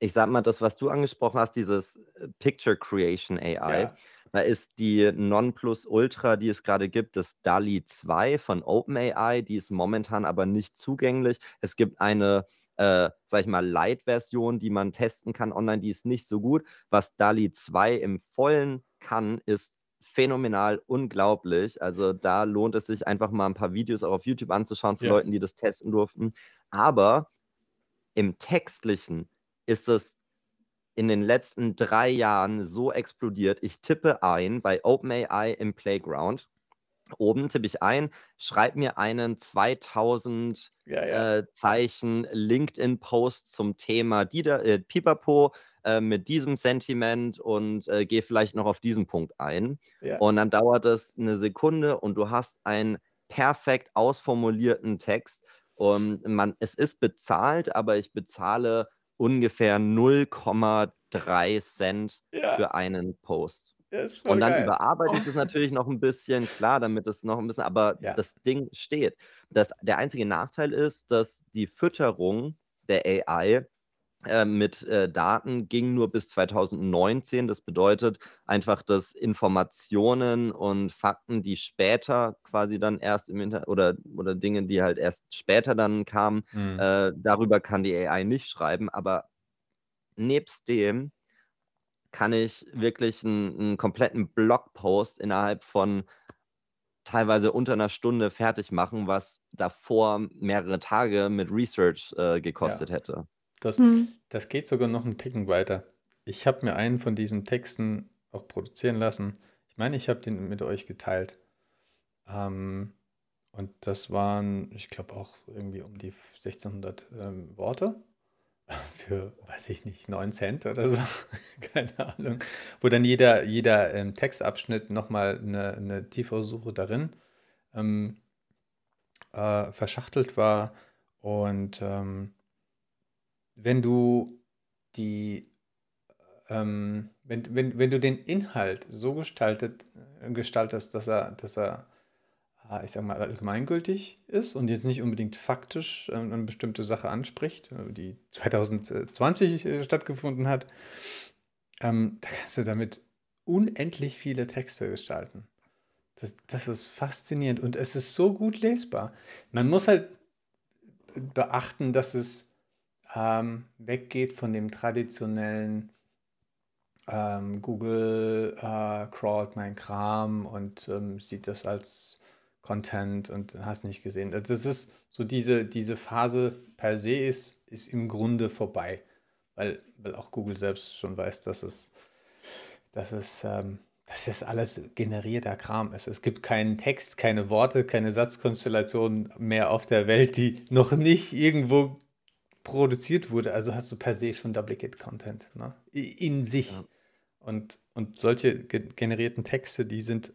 ich sag mal, das, was du angesprochen hast, dieses Picture Creation AI, ja. Da ist die Nonplusultra, die es gerade gibt, das DALI 2 von OpenAI, die ist momentan aber nicht zugänglich. Es gibt eine äh, sag ich mal, Light-Version, die man testen kann online, die ist nicht so gut. Was DALI 2 im Vollen kann, ist phänomenal, unglaublich. Also da lohnt es sich einfach mal ein paar Videos auch auf YouTube anzuschauen für ja. Leute, die das testen durften. Aber im Textlichen ist es in den letzten drei Jahren so explodiert. Ich tippe ein bei OpenAI im Playground Oben tippe ich ein, schreib mir einen 2000 ja, ja. Äh, Zeichen LinkedIn-Post zum Thema Dida, äh, Pipapo äh, mit diesem Sentiment und äh, geh vielleicht noch auf diesen Punkt ein. Ja. Und dann dauert es eine Sekunde und du hast einen perfekt ausformulierten Text. Und man, es ist bezahlt, aber ich bezahle ungefähr 0,3 Cent für einen Post. Ja, und dann geil. überarbeite ich das natürlich noch ein bisschen, klar, damit es noch ein bisschen, aber ja. das Ding steht. Das, der einzige Nachteil ist, dass die Fütterung der AI äh, mit äh, Daten ging nur bis 2019. Das bedeutet einfach, dass Informationen und Fakten, die später quasi dann erst im Internet oder, oder Dinge, die halt erst später dann kamen, mhm. äh, darüber kann die AI nicht schreiben. Aber nebst dem kann ich wirklich einen, einen kompletten Blogpost innerhalb von teilweise unter einer Stunde fertig machen, was davor mehrere Tage mit Research äh, gekostet ja. hätte. Das, hm. das geht sogar noch einen Ticken weiter. Ich habe mir einen von diesen Texten auch produzieren lassen. Ich meine, ich habe den mit euch geteilt. Ähm, und das waren, ich glaube, auch irgendwie um die 1600 ähm, Worte für, weiß ich nicht, 9 Cent oder so, keine Ahnung, wo dann jeder, jeder ähm, Textabschnitt nochmal eine, eine TV-Suche darin ähm, äh, verschachtelt war. Und ähm, wenn du die ähm, wenn, wenn, wenn du den Inhalt so gestaltet, äh, gestaltest, dass er, dass er, ah, ich sag mal, allgemeingültig ist und jetzt nicht unbedingt faktisch äh, eine bestimmte Sache anspricht, äh, die 2020 stattgefunden hat, ähm, da kannst du damit unendlich viele Texte gestalten. Das, das ist faszinierend und es ist so gut lesbar. Man muss halt beachten, dass es ähm, weggeht von dem traditionellen ähm, Google äh, crawlt mein Kram und ähm, sieht das als Content und hast nicht gesehen. Also das ist so diese, diese Phase per se ist, ist im Grunde vorbei, weil, weil auch Google selbst schon weiß, dass es, dass es ähm, dass das alles generierter Kram ist. Es gibt keinen Text, keine Worte, keine Satzkonstellation mehr auf der Welt, die noch nicht irgendwo produziert wurde. Also hast du per se schon Duplicate Content ne? in sich. Ja. Und, und solche ge generierten Texte, die sind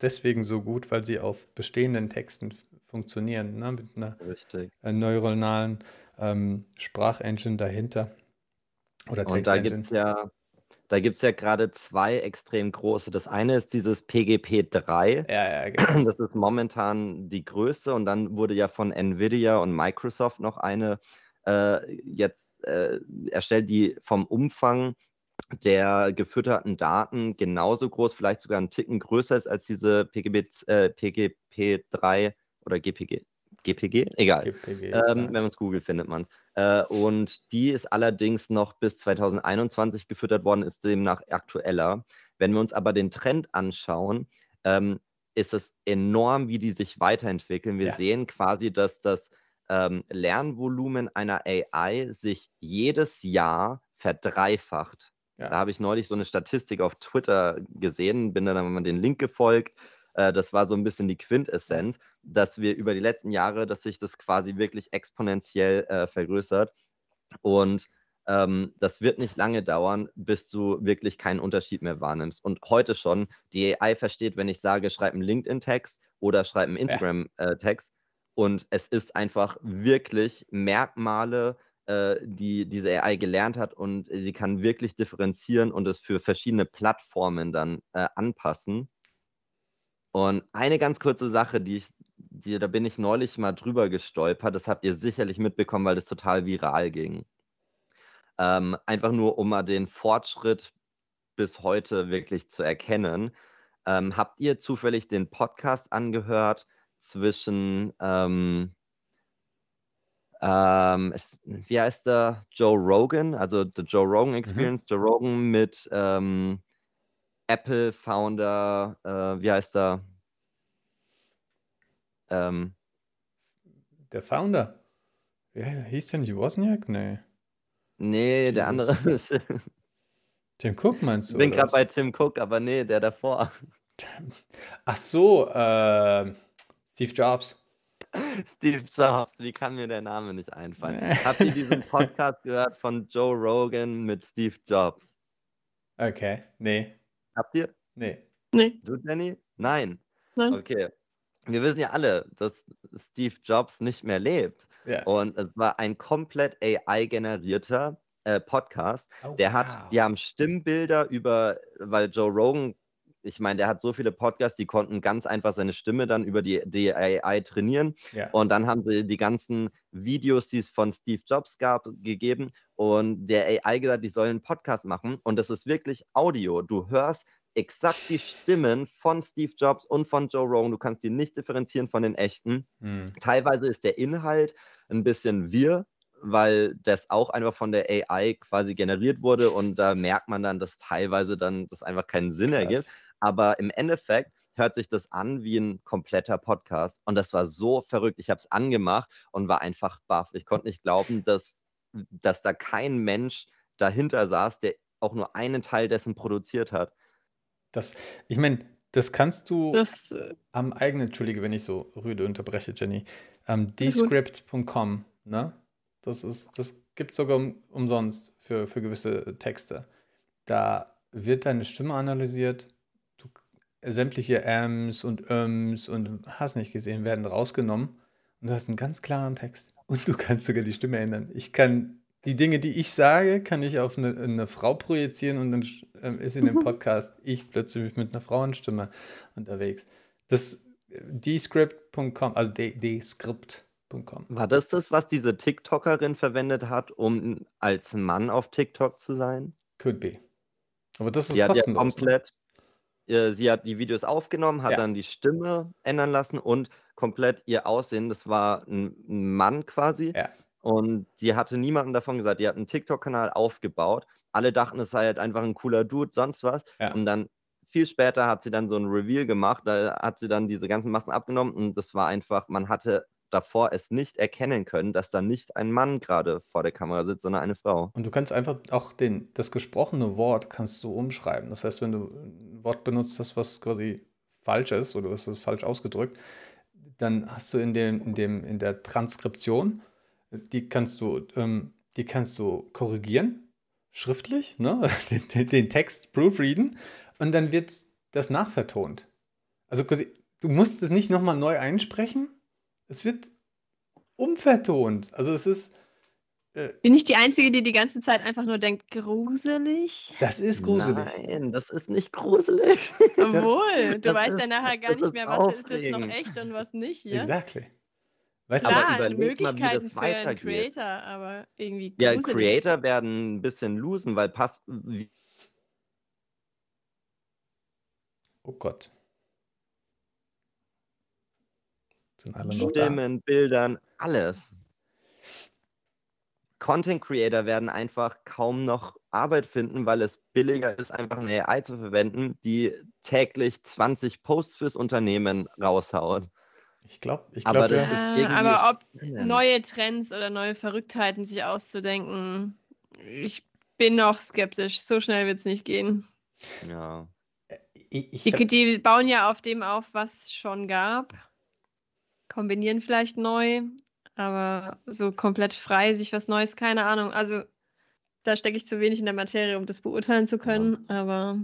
deswegen so gut, weil sie auf bestehenden Texten funktionieren, ne? mit einer Richtig. Äh, neuronalen ähm, Sprachengine dahinter. Oder Und da gibt es ja da gibt es ja gerade zwei extrem große. Das eine ist dieses PGP3. Ja, ja, genau. Das ist momentan die größte. Und dann wurde ja von Nvidia und Microsoft noch eine äh, jetzt äh, erstellt, die vom Umfang der gefütterten Daten genauso groß, vielleicht sogar einen Ticken größer ist als diese PGP, äh, PGP3 oder GPG. GPG? Egal. GPG, ähm, wenn man es googelt, findet man es. Äh, und die ist allerdings noch bis 2021 gefüttert worden, ist demnach aktueller. Wenn wir uns aber den Trend anschauen, ähm, ist es enorm, wie die sich weiterentwickeln. Wir ja. sehen quasi, dass das ähm, Lernvolumen einer AI sich jedes Jahr verdreifacht. Ja. Da habe ich neulich so eine Statistik auf Twitter gesehen, bin dann mal den Link gefolgt äh, das war so ein bisschen die Quintessenz, dass wir über die letzten Jahre, dass sich das quasi wirklich exponentiell äh, vergrößert. Und ähm, das wird nicht lange dauern, bis du wirklich keinen Unterschied mehr wahrnimmst. Und heute schon, die AI versteht, wenn ich sage, schreib einen LinkedIn-Text oder schreib einen Instagram-Text. Und es ist einfach wirklich Merkmale, äh, die diese AI gelernt hat und sie kann wirklich differenzieren und es für verschiedene Plattformen dann äh, anpassen. Und eine ganz kurze Sache, die ich, die, da bin ich neulich mal drüber gestolpert, das habt ihr sicherlich mitbekommen, weil das total viral ging. Ähm, einfach nur, um mal den Fortschritt bis heute wirklich zu erkennen. Ähm, habt ihr zufällig den Podcast angehört zwischen, ähm, ähm es, wie heißt der, Joe Rogan, also The Joe Rogan mhm. Experience, mhm. Joe Rogan mit ähm, Apple-Founder, äh, wie heißt er? Ähm, der Founder. Ja, hieß der nicht Wozniak? Nee. Nee, Jesus. der andere. Tim Cook meinst du? Ich bin gerade bei Tim Cook, aber nee, der davor. Ach so, äh, Steve Jobs. Steve Jobs, wie kann mir der Name nicht einfallen? Habt ihr diesen Podcast gehört von Joe Rogan mit Steve Jobs? Okay, nee. Habt ihr? Nee. Nee. Du, Danny? Nein. Nein. Okay. Wir wissen ja alle, dass Steve Jobs nicht mehr lebt. Ja. Und es war ein komplett AI-generierter äh, Podcast. Oh, der hat, wow. die haben Stimmbilder über, weil Joe Rogan, ich meine, der hat so viele Podcasts, die konnten ganz einfach seine Stimme dann über die, die AI trainieren. Ja. Und dann haben sie die ganzen Videos, die es von Steve Jobs gab, gegeben und der AI gesagt, die sollen einen Podcast machen. Und das ist wirklich Audio. Du hörst exakt die Stimmen von Steve Jobs und von Joe Rogan. Du kannst die nicht differenzieren von den echten. Mhm. Teilweise ist der Inhalt ein bisschen wirr, weil das auch einfach von der AI quasi generiert wurde und da merkt man dann, dass teilweise dann das einfach keinen Sinn Krass. ergibt. Aber im Endeffekt hört sich das an wie ein kompletter Podcast und das war so verrückt. Ich habe es angemacht und war einfach baff. Ich konnte nicht glauben, dass dass da kein Mensch dahinter saß, der auch nur einen Teil dessen produziert hat. Das, ich meine, das kannst du das, äh, am eigenen, entschuldige, wenn ich so rüde unterbreche, Jenny, am descript.com, ne? Das ist, das gibt sogar um, umsonst für, für gewisse Texte. Da wird deine Stimme analysiert, sämtliche Ms und Öms und hast nicht gesehen, werden rausgenommen und du hast einen ganz klaren Text. Und du kannst sogar die Stimme ändern. Ich kann die Dinge, die ich sage, kann ich auf eine, eine Frau projizieren und dann ähm, ist in dem Podcast ich plötzlich mit einer Frauenstimme unterwegs. Das descript.com, also descript.com. War das das, was diese TikTokerin verwendet hat, um als Mann auf TikTok zu sein? Could be. Aber das ist ja kostenlos. ne? komplett, äh, sie hat die Videos aufgenommen, hat Ja. dann die Stimme ändern lassen und komplett ihr Aussehen. Das war ein, ein Mann quasi. Ja. Und die hatte niemandem davon gesagt. Die hat einen TikTok-Kanal aufgebaut. Alle dachten, es sei halt einfach ein cooler Dude, sonst was. Ja. Und dann viel später hat sie dann so ein Reveal gemacht. Da hat sie dann diese ganzen Massen abgenommen und das war einfach, man hatte davor es nicht erkennen können, dass da nicht ein Mann gerade vor der Kamera sitzt, sondern eine Frau. Und du kannst einfach auch den, das gesprochene Wort kannst du umschreiben. Das heißt, wenn du ein Wort benutzt hast, was quasi falsch ist oder es ist falsch ausgedrückt, dann hast du in dem, in dem, in der Transkription, die kannst du, ähm, die kannst du korrigieren, schriftlich, ne? den, den, den Text proofreaden und dann wird das nachvertont. Also quasi, du musst es nicht nochmal neu einsprechen, es wird umvertont. Also es ist, Bin ich die Einzige, die die ganze Zeit einfach nur denkt, gruselig? das ist gruselig. Nein, das ist nicht gruselig. Obwohl, du das weißt ja nachher gar nicht mehr, was ist jetzt noch aufregend. echt und was nicht. Ja? Exactly. Weißt Aber du, Klar, überleg mal, wie Möglichkeiten das für einen. Creator, aber irgendwie Ja, gruselig. Creator werden ein bisschen losen, weil passt wie- oh Gott. Sind alle noch da? Stimmen, Bildern, alles. Content Creator werden einfach kaum noch Arbeit finden, weil es billiger ist, einfach eine AI zu verwenden, die täglich 20 Posts fürs Unternehmen raushaut. Ich glaube, ich Aber glaube, das ja. irgendwie aber ob neue Trends oder neue Verrücktheiten sich auszudenken, ich bin noch skeptisch. So schnell wird es nicht gehen. Ja. Ich, ich Die, hab, die bauen ja auf dem auf, was es schon gab, kombinieren vielleicht neu, aber so komplett frei sich was Neues, keine Ahnung. Also da stecke ich zu wenig in der Materie, um das beurteilen zu können, aber,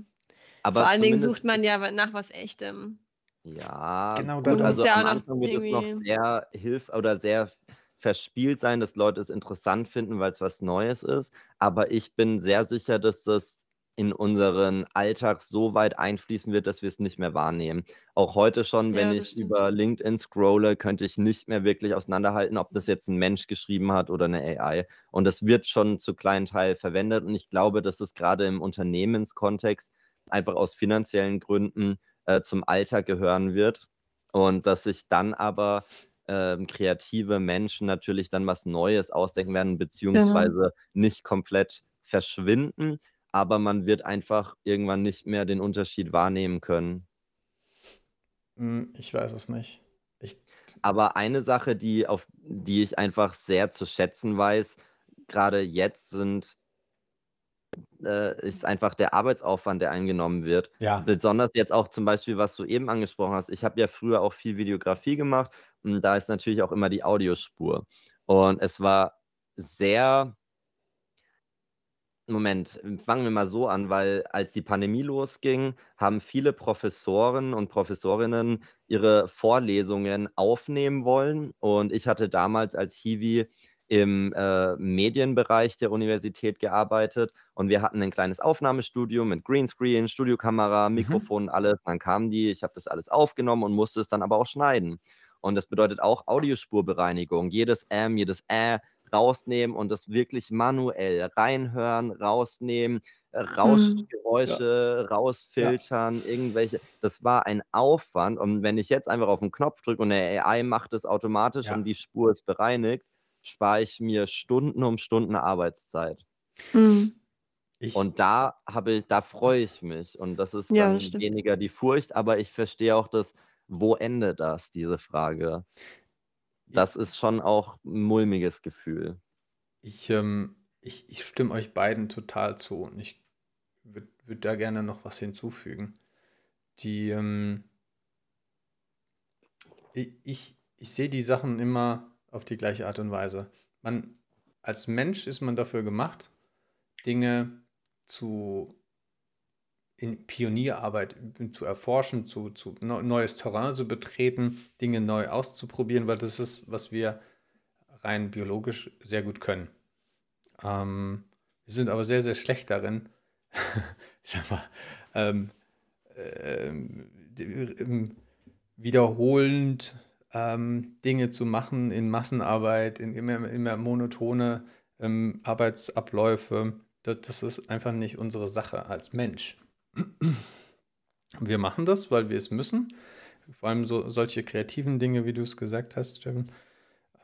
Aber vor allen Dingen sucht man ja nach was Echtem. Ja, Genau, gut, also ja am auch noch Anfang wird es noch sehr hilf oder sehr verspielt sein, dass Leute es interessant finden, weil es was Neues ist. Aber ich bin sehr sicher, dass das in unseren Alltag so weit einfließen wird, dass wir es nicht mehr wahrnehmen. Auch heute schon, wenn Ja, ich stimmt. über LinkedIn scrolle, könnte ich nicht mehr wirklich auseinanderhalten, ob das jetzt ein Mensch geschrieben hat oder eine AI. Und das wird schon zu kleinen Teil verwendet. Und ich glaube, dass es gerade im Unternehmenskontext einfach aus finanziellen Gründen äh, zum Alltag gehören wird. Und dass sich dann aber ähm, kreative Menschen natürlich dann was Neues ausdenken werden, beziehungsweise nicht komplett verschwinden, aber man wird einfach irgendwann nicht mehr den Unterschied wahrnehmen können. Hm, ich weiß es nicht. Ich, Aber eine Sache, die, auf die ich einfach sehr zu schätzen weiß, gerade jetzt sind, äh, ist einfach der Arbeitsaufwand, der eingenommen wird. ja, Besonders jetzt auch zum Beispiel, was du eben angesprochen hast. Ich habe ja früher auch viel Videografie gemacht und da ist natürlich auch immer die Audiospur. Und es war sehr. Moment, fangen wir mal so an, weil als die Pandemie losging, haben viele Professoren und Professorinnen ihre Vorlesungen aufnehmen wollen. Und ich hatte damals als Hiwi im äh, Medienbereich der Universität gearbeitet und wir hatten ein kleines Aufnahmestudio mit Greenscreen, Studiokamera, Mikrofon, alles. Dann kamen die, ich habe das alles aufgenommen und musste es dann aber auch schneiden. Und das bedeutet auch Audiospurbereinigung. Jedes M, jedes Ä rausnehmen und das wirklich manuell reinhören, rausnehmen, äh, Rauschgeräusche rausfiltern, irgendwelche. Das war ein Aufwand. Und wenn ich jetzt einfach auf den Knopf drücke und eine AI macht es automatisch Ja. und die Spur ist bereinigt, spare ich mir Stunden um Stunden Arbeitszeit. Hm. ich, Und da habe ich, da freue ich mich. Und das ist Ja, dann das weniger die Furcht, aber ich verstehe auch das, wo endet das, diese Frage. Das ist schon auch ein mulmiges Gefühl. ich, ähm, ich, ich stimme euch beiden total zu und ich würde würd da gerne noch was hinzufügen. Die, ähm, ich, ich, ich sehe die Sachen immer auf die gleiche Art und Weise. Man, als Mensch ist man dafür gemacht, Dinge zu in Pionierarbeit zu erforschen, zu, zu neu- neues Terrain zu betreten, Dinge neu auszuprobieren, weil das ist, was wir rein biologisch sehr gut können. Ähm, wir sind aber sehr, sehr schlecht darin, sag mal, ähm, ähm, wiederholend ähm, Dinge zu machen in Massenarbeit, in immer, immer monotone ähm, Arbeitsabläufe. Das, das ist einfach nicht unsere Sache als Mensch. Wir machen das, weil wir es müssen. Vor allem so, solche kreativen Dinge, wie du es gesagt hast, Steffen,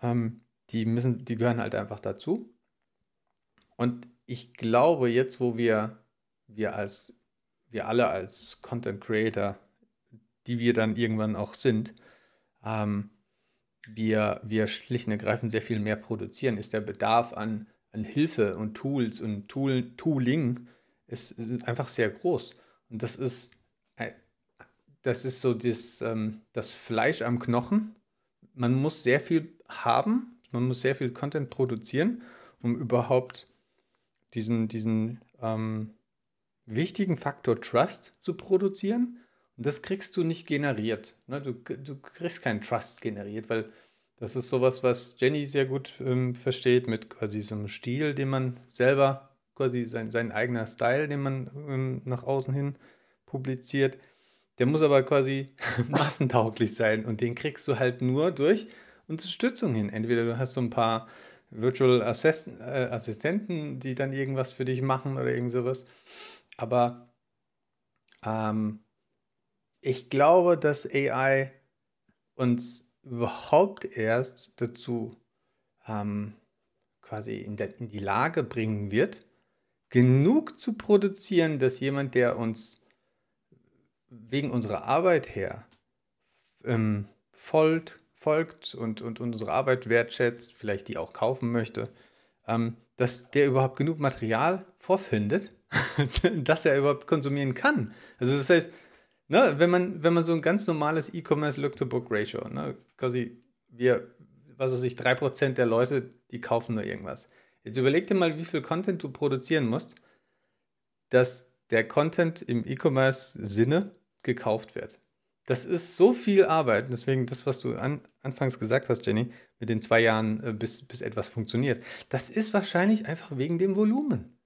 ähm, die müssen, die gehören halt einfach dazu. Und ich glaube, jetzt, wo wir, wir als, wir alle als Content Creator, die wir dann irgendwann auch sind, ähm, wir, wir schlicht und ergreifend sehr viel mehr produzieren, ist der Bedarf an, an Hilfe und Tools und Tool, Tooling ist, einfach sehr groß. Und das ist, das ist so das, ähm, das Fleisch am Knochen. Man muss sehr viel haben, man muss sehr viel Content produzieren, um überhaupt diesen, diesen ähm, wichtigen Faktor Trust zu produzieren. Und das kriegst du nicht generiert. Ne? Du, du kriegst keinen Trust generiert, weil das ist sowas, was Jenny sehr gut ähm, versteht, mit quasi so einem Stil, den man selber, quasi sein, sein eigener Style, den man ähm, nach außen hin publiziert. Der muss aber quasi massentauglich sein und den kriegst du halt nur durch Unterstützung hin. Entweder du hast so ein paar Virtual Assist äh, Assistenten, die dann irgendwas für dich machen oder irgend sowas. Aber ähm, ich glaube, dass AI uns überhaupt erst dazu ähm, quasi in, der, in die Lage bringen wird, genug zu produzieren, dass jemand, der uns wegen unserer Arbeit her ähm, folgt, folgt und, und unsere Arbeit wertschätzt, vielleicht die auch kaufen möchte, ähm, dass der überhaupt genug Material vorfindet, dass er überhaupt konsumieren kann. Also das heißt, ne, wenn, man, wenn man so ein ganz normales E-Commerce Look-to-Book-Ratio, ne, quasi wir, was weiß ich, 3% der Leute, die kaufen nur irgendwas. Jetzt überleg dir mal, wie viel Content du produzieren musst, dass der Content im E-Commerce-Sinne gekauft wird. Das ist so viel Arbeit. Deswegen das, was du an, anfangs gesagt hast, Jenny, mit den zwei Jahren, äh, bis, bis etwas funktioniert. Das ist wahrscheinlich einfach wegen dem Volumen.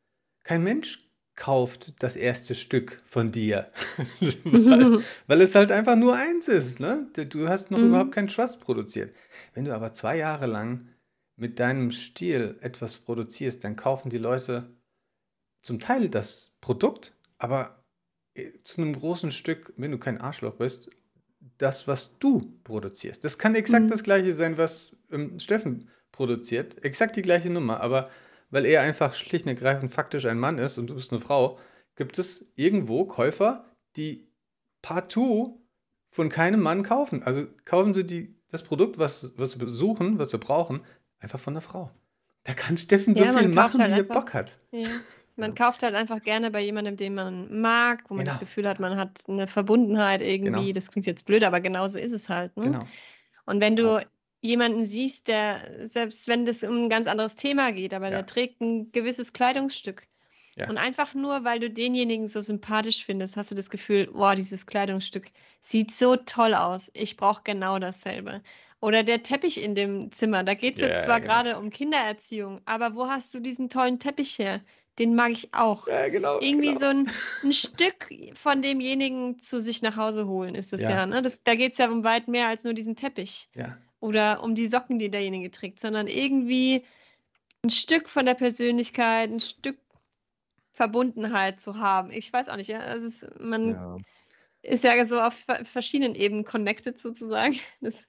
Kein Mensch kauft das erste Stück von dir, weil, weil, es halt einfach nur eins ist. Ne? Du hast noch mhm. überhaupt keinen Trust produziert. Wenn du aber zwei Jahre lang mit deinem Stil etwas produzierst, dann kaufen die Leute zum Teil das Produkt, aber äh, zu einem großen Stück, wenn du kein Arschloch bist, das, was du produzierst. Das kann exakt mhm. das gleiche sein, was ähm, Steffen produziert. Exakt die gleiche Nummer, aber weil er einfach schlicht und ergreifend faktisch ein Mann ist und du bist eine Frau, gibt es irgendwo Käufer, die partout von keinem Mann kaufen. Also kaufen sie die, das Produkt, was, was wir suchen, was wir brauchen, einfach von einer Frau. Da kann Steffen so ja, viel machen, halt wie er Bock hat. Ja. Man kauft halt einfach gerne bei jemandem, den man mag, wo man genau. das Gefühl hat, man hat eine Verbundenheit irgendwie. Genau. Das klingt jetzt blöd, aber genauso ist es halt. Ne? Genau. Und wenn du jemanden siehst, der, selbst wenn das um ein ganz anderes Thema geht, aber ja. der trägt ein gewisses Kleidungsstück. Ja. Und einfach nur, weil du denjenigen so sympathisch findest, hast du das Gefühl, wow, dieses Kleidungsstück sieht so toll aus. Ich brauche genau dasselbe. Oder der Teppich in dem Zimmer. Da geht es yeah, jetzt zwar genau. gerade um Kindererziehung, aber wo hast du diesen tollen Teppich her? Den mag ich auch. Ja, genau. Irgendwie genau. so ein, ein, Stück von demjenigen zu sich nach Hause holen, ist es ja. ja ne? das, da geht es ja um weit mehr als nur diesen Teppich. Ja. Oder um die Socken, die derjenige trägt, sondern irgendwie ein Stück von der Persönlichkeit, ein Stück Verbundenheit zu haben. Ich weiß auch nicht, ja. Also es, man ist ja so auf verschiedenen Ebenen connected sozusagen. Das,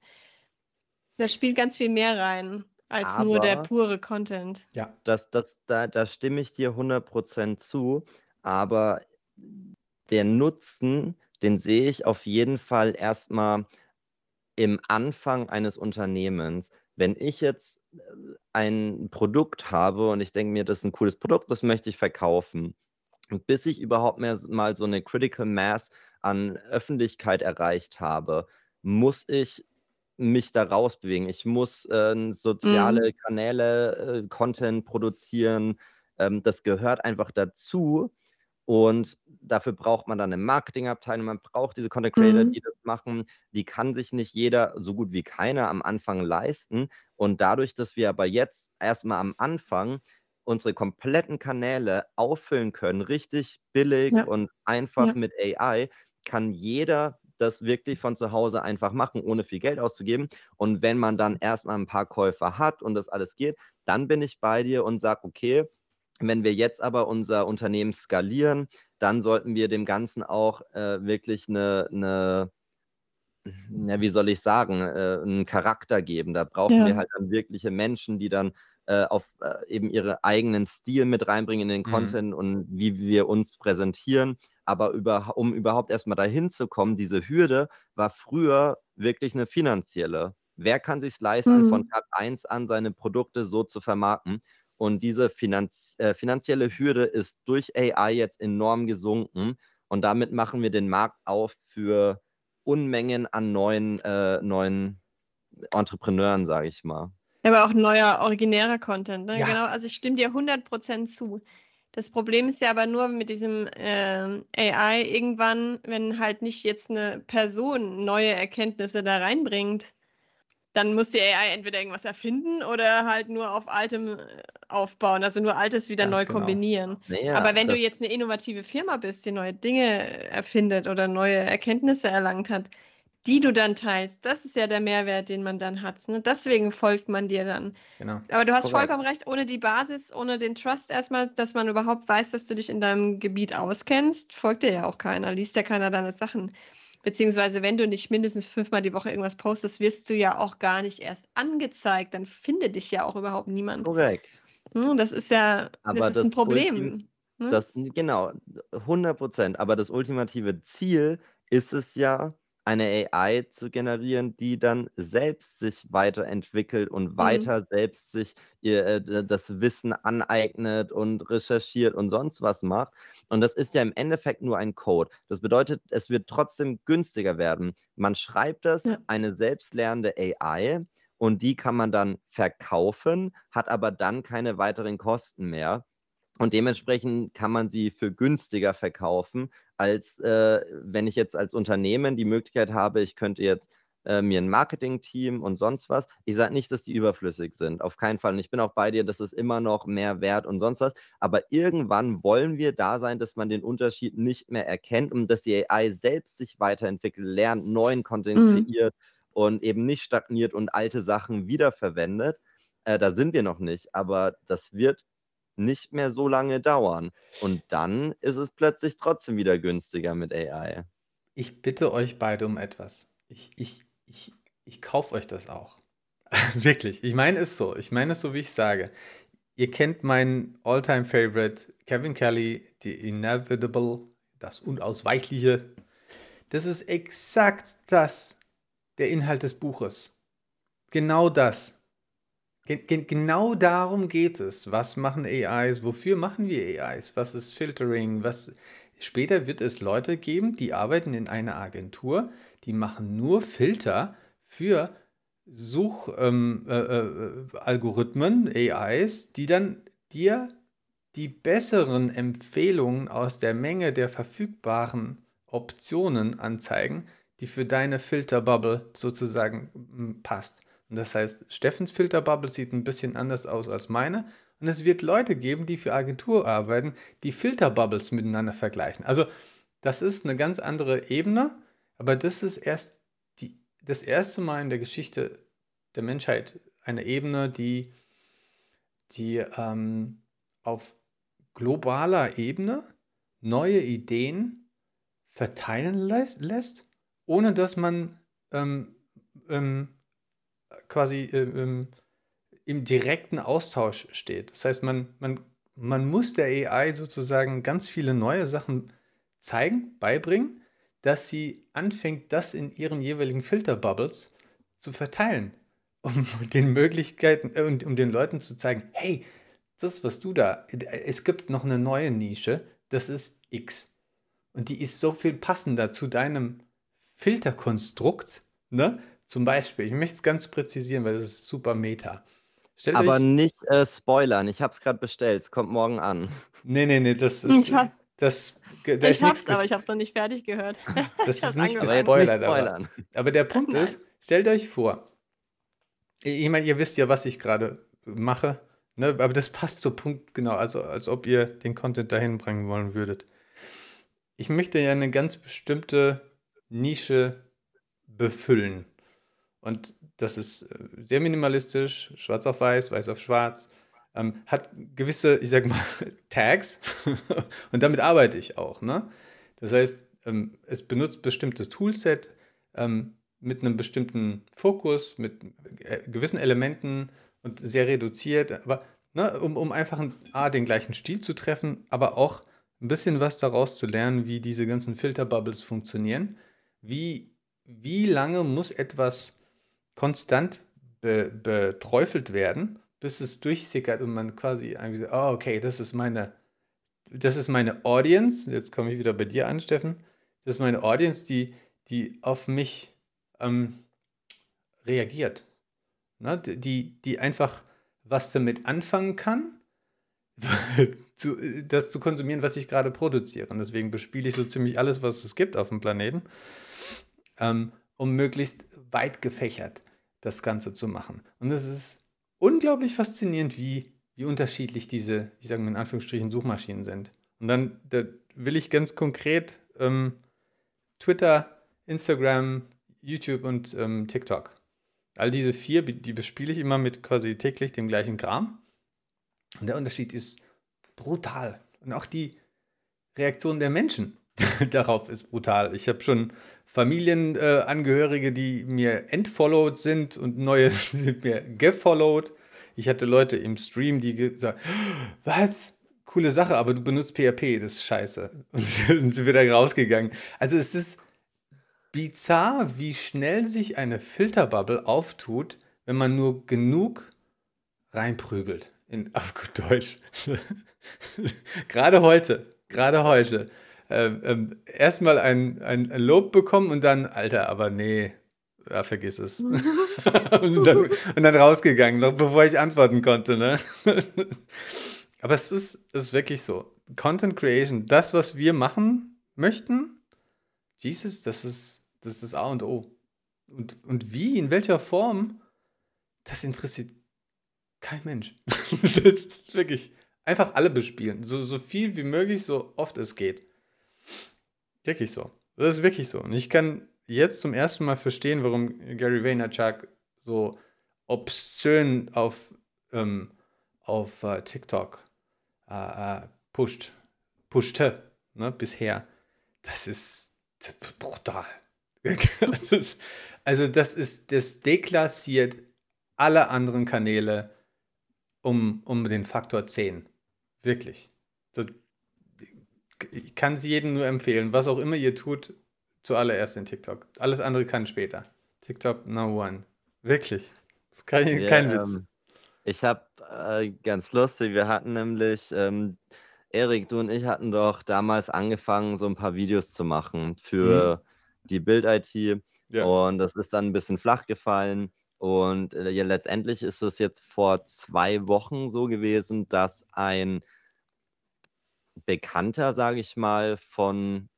da spielt ganz viel mehr rein als nur der pure Content. Ja. Das, das, da, da stimme ich dir 100% zu, aber der Nutzen, den sehe ich auf jeden Fall erstmal im Anfang eines Unternehmens. Wenn ich jetzt äh, ein Produkt habe und ich denke mir, das ist ein cooles Produkt, das möchte ich verkaufen. Und bis ich überhaupt mehr mal so eine Critical Mass an Öffentlichkeit erreicht habe, muss ich mich da rausbewegen. Ich muss äh, soziale mhm. Kanäle, äh, Content produzieren. Ähm, das gehört einfach dazu. Und dafür braucht man dann eine Marketingabteilung, man braucht diese Content Creator, mhm. die das machen. Die kann sich nicht jeder, so gut wie keiner, am Anfang leisten. Und dadurch, dass wir aber jetzt erstmal am Anfang unsere kompletten Kanäle auffüllen können, richtig billig Ja. und einfach Ja. mit AI, kann jeder das wirklich von zu Hause einfach machen, ohne viel Geld auszugeben. Und wenn man dann erstmal ein paar Käufer hat und das alles geht, dann bin ich bei dir und sage, okay, wenn wir jetzt aber unser Unternehmen skalieren, dann sollten wir dem Ganzen auch äh, wirklich eine, eine, ja, wie soll ich sagen, äh, einen Charakter geben. Da brauchen Ja. wir halt dann wirkliche Menschen, die dann äh, auf äh, eben ihren eigenen Stil mit reinbringen in den Mhm. Content und wie wir uns präsentieren. Aber über, um überhaupt erstmal dahin zu kommen, diese Hürde war früher wirklich eine finanzielle. Wer kann sich leisten, von Mhm. Tag 1 an seine Produkte so zu vermarkten? Und diese Finanz, äh, finanzielle Hürde ist durch AI jetzt enorm gesunken. Und damit machen wir den Markt auf für Unmengen an neuen, äh, neuen Entrepreneuren, sage ich mal. Aber auch neuer, originärer Content. Ne? Ja. Genau, also ich stimme dir 100% zu. Das Problem ist ja aber nur mit diesem ähm, AI irgendwann, wenn halt nicht jetzt eine Person neue Erkenntnisse da reinbringt, dann muss die AI entweder irgendwas erfinden oder halt nur auf altem äh, aufbauen, also nur altes wieder Ganz neu genau. kombinieren. Naja, Aber wenn du jetzt eine innovative Firma bist, die neue Dinge erfindet oder neue Erkenntnisse erlangt hat, die du dann teilst, das ist ja der Mehrwert, den man dann hat. Ne? Deswegen folgt man dir dann. Genau. Aber du hast Korrekt. vollkommen recht, ohne die Basis, ohne den Trust erstmal, dass man überhaupt weiß, dass du dich in deinem Gebiet auskennst, folgt dir ja auch keiner, liest ja keiner deine Sachen. Beziehungsweise, wenn du nicht mindestens fünfmal die Woche irgendwas postest, wirst du ja auch gar nicht erst angezeigt. Dann findet dich ja auch überhaupt niemand. korrekt. Hm, Das ist ja, Aber das ist ein das Problem. Ultim- ne? Das, genau, 100 Prozent. Aber das ultimative Ziel ist es ja, eine AI zu generieren, die dann selbst sich weiterentwickelt und weiter selbst sich ihr, äh, das Wissen aneignet und recherchiert und sonst was macht. Und das ist ja im Endeffekt nur ein Code. Das bedeutet, es wird trotzdem günstiger werden. Man schreibt das, Ja. eine selbstlernende AI, und die kann man dann verkaufen, hat aber dann keine weiteren Kosten mehr. Und dementsprechend kann man sie für günstiger verkaufen, als äh, wenn ich jetzt als Unternehmen die Möglichkeit habe, ich könnte jetzt äh, mir ein Marketing-Team und sonst was. Ich sage nicht, dass die überflüssig sind, auf keinen Fall. Und ich bin auch bei dir, dass es immer noch mehr wert und sonst was. Aber irgendwann wollen wir da sein, dass man den Unterschied nicht mehr erkennt und dass die AI selbst sich weiterentwickelt, lernt, neuen Content Mhm. kreiert und eben nicht stagniert und alte Sachen wiederverwendet. Äh, da sind wir noch nicht, aber das wird nicht mehr so lange dauern. Und dann ist es plötzlich trotzdem wieder günstiger mit AI. Ich bitte euch beide um etwas. Ich, ich, ich, ich kaufe euch das auch. Wirklich. Ich meine es so. Ich meine es so, wie ich sage. Ihr kennt meinen Alltime favorite Kevin Kelly, The Inevitable, das Unausweichliche. Das ist exakt das, der Inhalt des Buches. Genau das. Ge ge genau darum geht es. Was machen AIs? Wofür machen wir AIs? Was ist Filtering? Was später wird es Leute geben, die arbeiten in einer Agentur, die machen nur Filter für Suchalgorithmen, äh, äh, Algorithmen, AIs, die dann dir die besseren Empfehlungen aus der Menge der verfügbaren Optionen anzeigen, die für deine Filterbubble sozusagen passt. Und das heißt, Steffens Filterbubble sieht ein bisschen anders aus als meine. Und es wird Leute geben, die für Agentur arbeiten, die Filterbubbles miteinander vergleichen. Also das ist eine ganz andere Ebene, aber das ist erst die, das erste Mal in der Geschichte der Menschheit eine Ebene, die, die ähm, auf globaler Ebene neue Ideen verteilen lässt, ohne dass man ähm, ähm, quasi äh, ähm, im direkten Austausch steht. Das heißt, man, man, man muss der AI sozusagen ganz viele neue Sachen zeigen, beibringen, dass sie anfängt, das in ihren jeweiligen Filterbubbles zu verteilen, um den Möglichkeiten äh, und um den Leuten zu zeigen, hey, das, was du da, es gibt noch eine neue Nische, das ist X. Und die ist so viel passender zu deinem Filterkonstrukt, ne? Zum Beispiel, ich möchte es ganz präzisieren, weil das ist super Meta. Stellt Aber euch, nicht äh, spoilern, ich habe es gerade bestellt, es kommt morgen an. nee, nee, nee, das ist, Ich, hab, das, da ich ist hab's, aber ich hab's noch nicht fertig gehört. Das ist nicht angefangen. Gespoilert, aber, aber der Punkt Nein. ist, stellt euch vor, ich meine, ihr wisst ja, was ich gerade mache, Ne, aber das passt zur Punkt, genau, also als ob ihr den Content dahin bringen wollen würdet. Ich möchte ja eine ganz bestimmte Nische befüllen. Und das ist äh, sehr minimalistisch, schwarz auf weiß, weiß auf schwarz, ähm, hat gewisse, ich sag mal, Tags und damit arbeite ich auch. Ne? Das heißt, ähm, es benutzt bestimmtes Toolset ähm, mit einem bestimmten Fokus, mit äh, gewissen Elementen und sehr reduziert, aber ne, um, um einfach ein, A, den gleichen Stil zu treffen, aber auch ein bisschen was daraus zu lernen, wie diese ganzen Filterbubbles funktionieren. Wie, wie lange muss etwas konstant be, beträufelt werden, bis es durchsickert und man quasi irgendwie so, oh, okay, das ist meine, das ist meine Audience. Jetzt komme ich wieder bei dir an, Steffen. Das ist meine Audience, die, die auf mich ähm, reagiert. Ne? Die, die einfach was damit anfangen kann, zu, das zu konsumieren, was ich gerade produziere. Und deswegen bespiele ich so ziemlich alles, was es gibt auf dem Planeten, ähm, um möglichst weit gefächert das Ganze zu machen. Und es ist unglaublich faszinierend, wie, wie unterschiedlich diese, ich sage mal in Anführungsstrichen, Suchmaschinen sind. Und dann da will ich ganz konkret ähm, Twitter, Instagram, YouTube und ähm, TikTok. All diese vier, die bespiele ich immer mit quasi täglich dem gleichen Kram. Und der Unterschied ist brutal. Und auch die Reaktion der Menschen darauf ist brutal. Ich habe schon Familienangehörige, äh, die mir entfollowed sind und neue sind mir gefollowed. Ich hatte Leute im Stream, die gesagt was? Coole Sache, aber du benutzt PHP, das ist scheiße. Und sind wieder rausgegangen. Also es ist bizarr, wie schnell sich eine Filterbubble auftut, wenn man nur genug reinprügelt. In, auf gut Deutsch. gerade heute, gerade heute. Ähm, ähm, erstmal ein, ein, ein, Lob bekommen und dann, Alter, aber nee, ja, vergiss es. und, dann, und, dann, rausgegangen, noch bevor ich antworten konnte. Ne? aber es ist, ist wirklich so. Content Creation, das, was wir machen möchten, Jesus, das ist das ist das A und O. Und, und wie, in welcher Form, das interessiert kein Mensch. das ist wirklich einfach alle bespielen. So, so viel wie möglich, so oft es geht. Wirklich so. Das ist wirklich so. Und ich kann jetzt zum ersten Mal verstehen, warum Gary Vaynerchuk so obszön auf, ähm, auf uh, TikTok uh, pusht, pushte ne, bisher. Das ist brutal. das, also das ist, das deklassiert alle anderen Kanäle um, um den Faktor 10. Wirklich. Das, ich kann es jedem nur empfehlen, was auch immer ihr tut, zuallererst in TikTok. Alles andere kann später. TikTok no one. Wirklich. Das ist kein, ja, kein Witz. Ähm, ich habe äh, ganz lustig, wir hatten nämlich, ähm, Erik, du und ich hatten doch damals angefangen, so ein paar Videos zu machen für hm die Bild-IT. Ja. Und das ist dann ein bisschen flach gefallen. Und äh, ja, letztendlich ist es jetzt vor zwei Wochen so gewesen, dass ein Bekannter, sage ich mal, von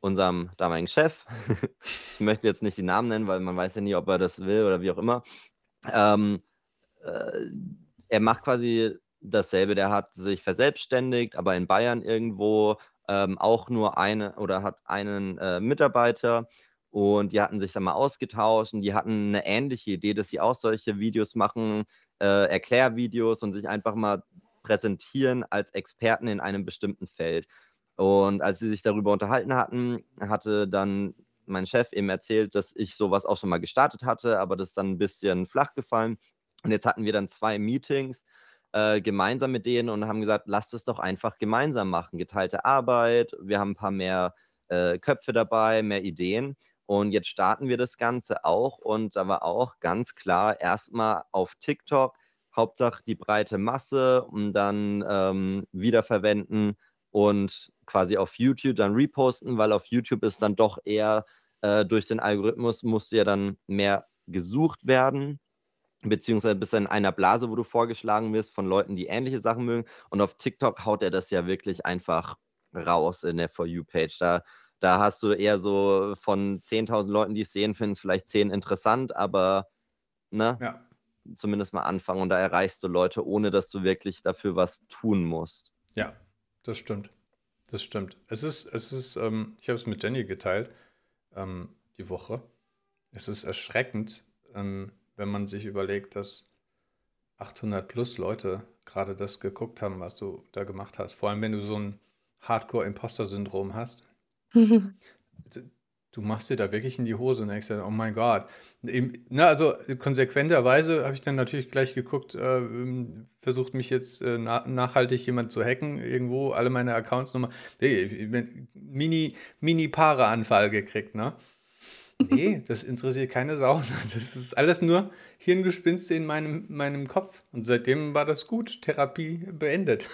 unserem damaligen Chef, ich möchte jetzt nicht die Namen nennen, weil man weiß ja nie, ob er das will oder wie auch immer, ähm, äh, er macht quasi dasselbe, der hat sich verselbstständigt, aber in Bayern irgendwo ähm, auch nur eine oder hat einen äh, Mitarbeiter. Und die hatten sich dann mal ausgetauscht und die hatten eine ähnliche Idee, dass sie auch solche Videos machen, äh, Erklärvideos und sich einfach mal präsentieren als Experten in einem bestimmten Feld. Und als sie sich darüber unterhalten hatten, hatte dann mein Chef eben erzählt, dass ich sowas auch schon mal gestartet hatte, aber das ist dann ein bisschen flach gefallen. Und jetzt hatten wir dann zwei Meetings äh, gemeinsam mit denen und haben gesagt, lasst es doch einfach gemeinsam machen. Geteilte Arbeit, wir haben ein paar mehr äh, Köpfe dabei, mehr Ideen. Und jetzt starten wir das Ganze auch. Und da war auch ganz klar erstmal auf TikTok, Hauptsache die breite Masse und dann ähm, wiederverwenden und quasi auf YouTube dann reposten, weil auf YouTube ist dann doch eher äh, durch den Algorithmus musst du ja dann mehr gesucht werden beziehungsweise bist du in einer Blase, wo du vorgeschlagen wirst von Leuten, die ähnliche Sachen mögen. Und auf TikTok haut er das ja wirklich einfach raus in der For You-Page. Da, da hast du eher so von 10.000 Leuten, die es sehen, finden es vielleicht 10 interessant, aber ne? Ja. Zumindest mal anfangen und da erreichst du Leute, ohne dass du wirklich dafür was tun musst. Ja, das stimmt. Das stimmt. Es ist, es ist, ähm, ich habe es mit Jenny geteilt, ähm, die Woche. Es ist erschreckend, ähm, wenn man sich überlegt, dass 800 plus Leute gerade das geguckt haben, was du da gemacht hast. Vor allem, wenn du so ein Hardcore-Imposter-Syndrom hast. Du machst dir da wirklich in die Hose und denkst dir, oh mein Gott. Na, also konsequenterweise habe ich dann natürlich gleich geguckt, äh, versucht mich jetzt äh, na nachhaltig jemand zu hacken, irgendwo alle meine Accounts nochmal. Nee, Mini, Mini-Paare-Anfall gekriegt, ne? Nee, das interessiert keine Sau. Das ist alles nur Hirngespinste in meinem, meinem Kopf. Und seitdem war das gut. Therapie beendet.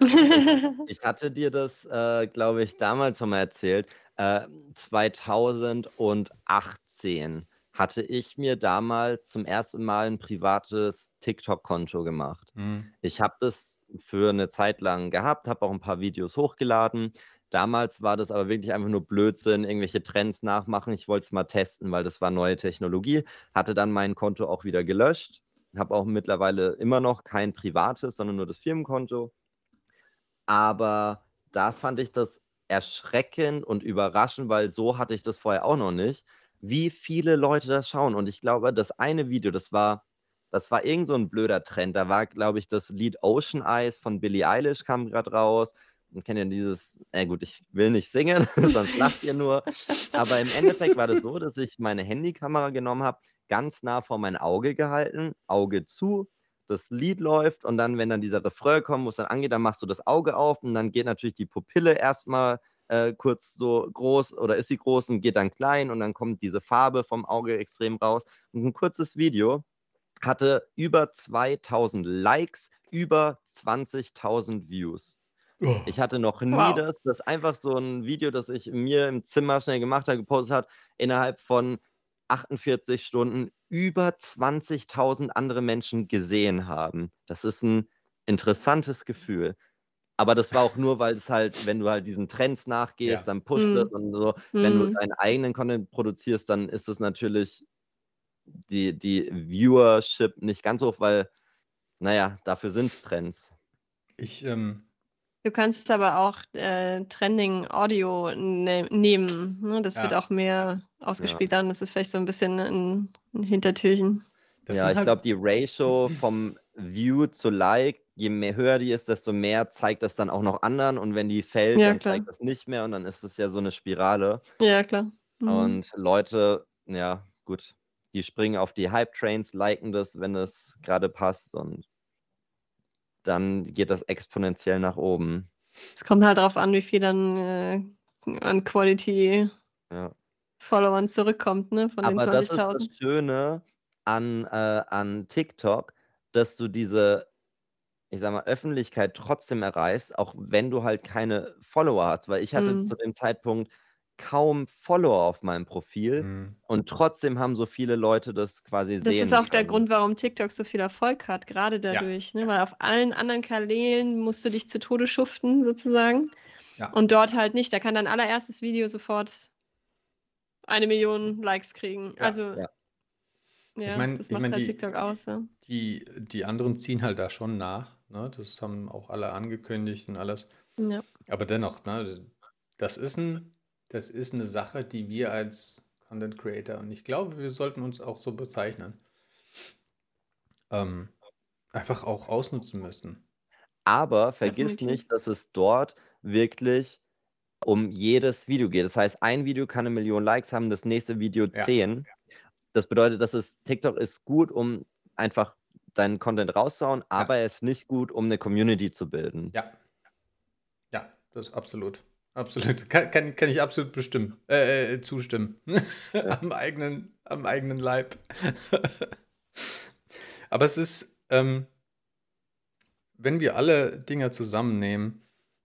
Ich hatte dir das, äh, glaube ich, damals schon mal erzählt. Äh, 2018 hatte ich mir damals zum ersten Mal ein privates TikTok-Konto gemacht. Mhm. Ich habe das für eine Zeit lang gehabt, habe auch ein paar Videos hochgeladen. Damals war das aber wirklich einfach nur Blödsinn, irgendwelche Trends nachmachen. Ich wollte es mal testen, weil das war neue Technologie. Hatte dann mein Konto auch wieder gelöscht. Habe auch mittlerweile immer noch kein privates, sondern nur das Firmenkonto. Aber da fand ich das erschreckend und überraschend, weil so hatte ich das vorher auch noch nicht, wie viele Leute das schauen. Und ich glaube, das eine Video, das war, das war irgend so ein blöder Trend. Da war, glaube ich, das Lied Ocean Eyes von Billie Eilish kam gerade raus. Man kennt ja dieses, äh gut, ich will nicht singen, sonst lacht ihr nur. Aber im Endeffekt war das so, dass ich meine Handykamera genommen habe, ganz nah vor mein Auge gehalten, Auge zu, das Lied läuft und dann, wenn dann dieser Refrain kommt, wo es dann angeht, dann machst du das Auge auf und dann geht natürlich die Pupille erstmal äh, kurz so groß oder ist sie groß und geht dann klein und dann kommt diese Farbe vom Auge extrem raus. Und ein kurzes Video hatte über 2000 Likes, über 20.000 Views. Oh. Ich hatte noch nie wow. das, das einfach so ein Video, das ich mir im Zimmer schnell gemacht habe, gepostet hat, innerhalb von 48 Stunden über 20.000 andere Menschen gesehen haben. Das ist ein interessantes Gefühl. Aber das war auch nur, weil es halt, wenn du halt diesen Trends nachgehst, ja. dann pusht mm. es und so. Mm. Wenn du mhm. deinen eigenen Content produzierst, dann ist es natürlich die, die Viewership nicht ganz hoch, weil, naja, dafür sind es Trends. Ich, ähm, Du kannst aber auch äh, Trending Audio ne nehmen. Ne? Das wird auch mehr ausgespielt dann. Das ist vielleicht so ein bisschen ein, ein Hintertürchen. Das Ja, ich halt glaube, die Ratio vom View zu Like, je mehr höher die ist, desto mehr zeigt das dann auch noch anderen. Und wenn die fällt, Ja, dann klar. zeigt das nicht mehr. Und dann ist es ja so eine Spirale. Ja, klar. Mhm. Und Leute, ja, gut, die springen auf die Hype-Trains, liken das, wenn es gerade passt. Und dann geht das exponentiell nach oben. Es kommt halt darauf an, wie viel dann äh, an Quality ja. Followern zurückkommt, ne? Von Aber den 20.000. Das ist das Schöne an, äh, an TikTok, dass du diese, ich sag mal, Öffentlichkeit trotzdem erreichst, auch wenn du halt keine Follower hast. Weil ich hatte mhm. zu dem Zeitpunkt kaum Follower auf meinem Profil mhm. und trotzdem haben so viele Leute das quasi das sehen. Das ist auch können. der Grund, warum TikTok so viel Erfolg hat, gerade dadurch, ja. ne? weil auf allen anderen Kanälen musst du dich zu Tode schuften sozusagen ja. und dort halt nicht. Da kann dein allererstes Video sofort eine Million Likes kriegen. Ja. Also ja, ich mein, das macht ich mein, halt die, TikTok aus. Ja. Die, die anderen ziehen halt da schon nach. Ne? Das haben auch alle angekündigt und alles. Ja. Aber dennoch, ne? das ist ein das ist eine Sache, die wir als Content Creator, und ich glaube, wir sollten uns auch so bezeichnen, ähm, einfach auch ausnutzen müssen. Aber vergiss nicht, dass es dort wirklich um jedes Video geht. Das heißt, ein Video kann eine Million Likes haben, das nächste Video Ja. zehn. Das bedeutet, dass es TikTok ist gut, um einfach deinen Content rauszuhauen, aber er ist nicht gut, um eine Community zu bilden. Ja. Ja, das ist absolut. Absolut. Kann, kann, kann ich absolut bestimmen, äh, äh zustimmen. am, eigenen, am eigenen Leib. Aber es ist, ähm, wenn wir alle Dinge zusammennehmen,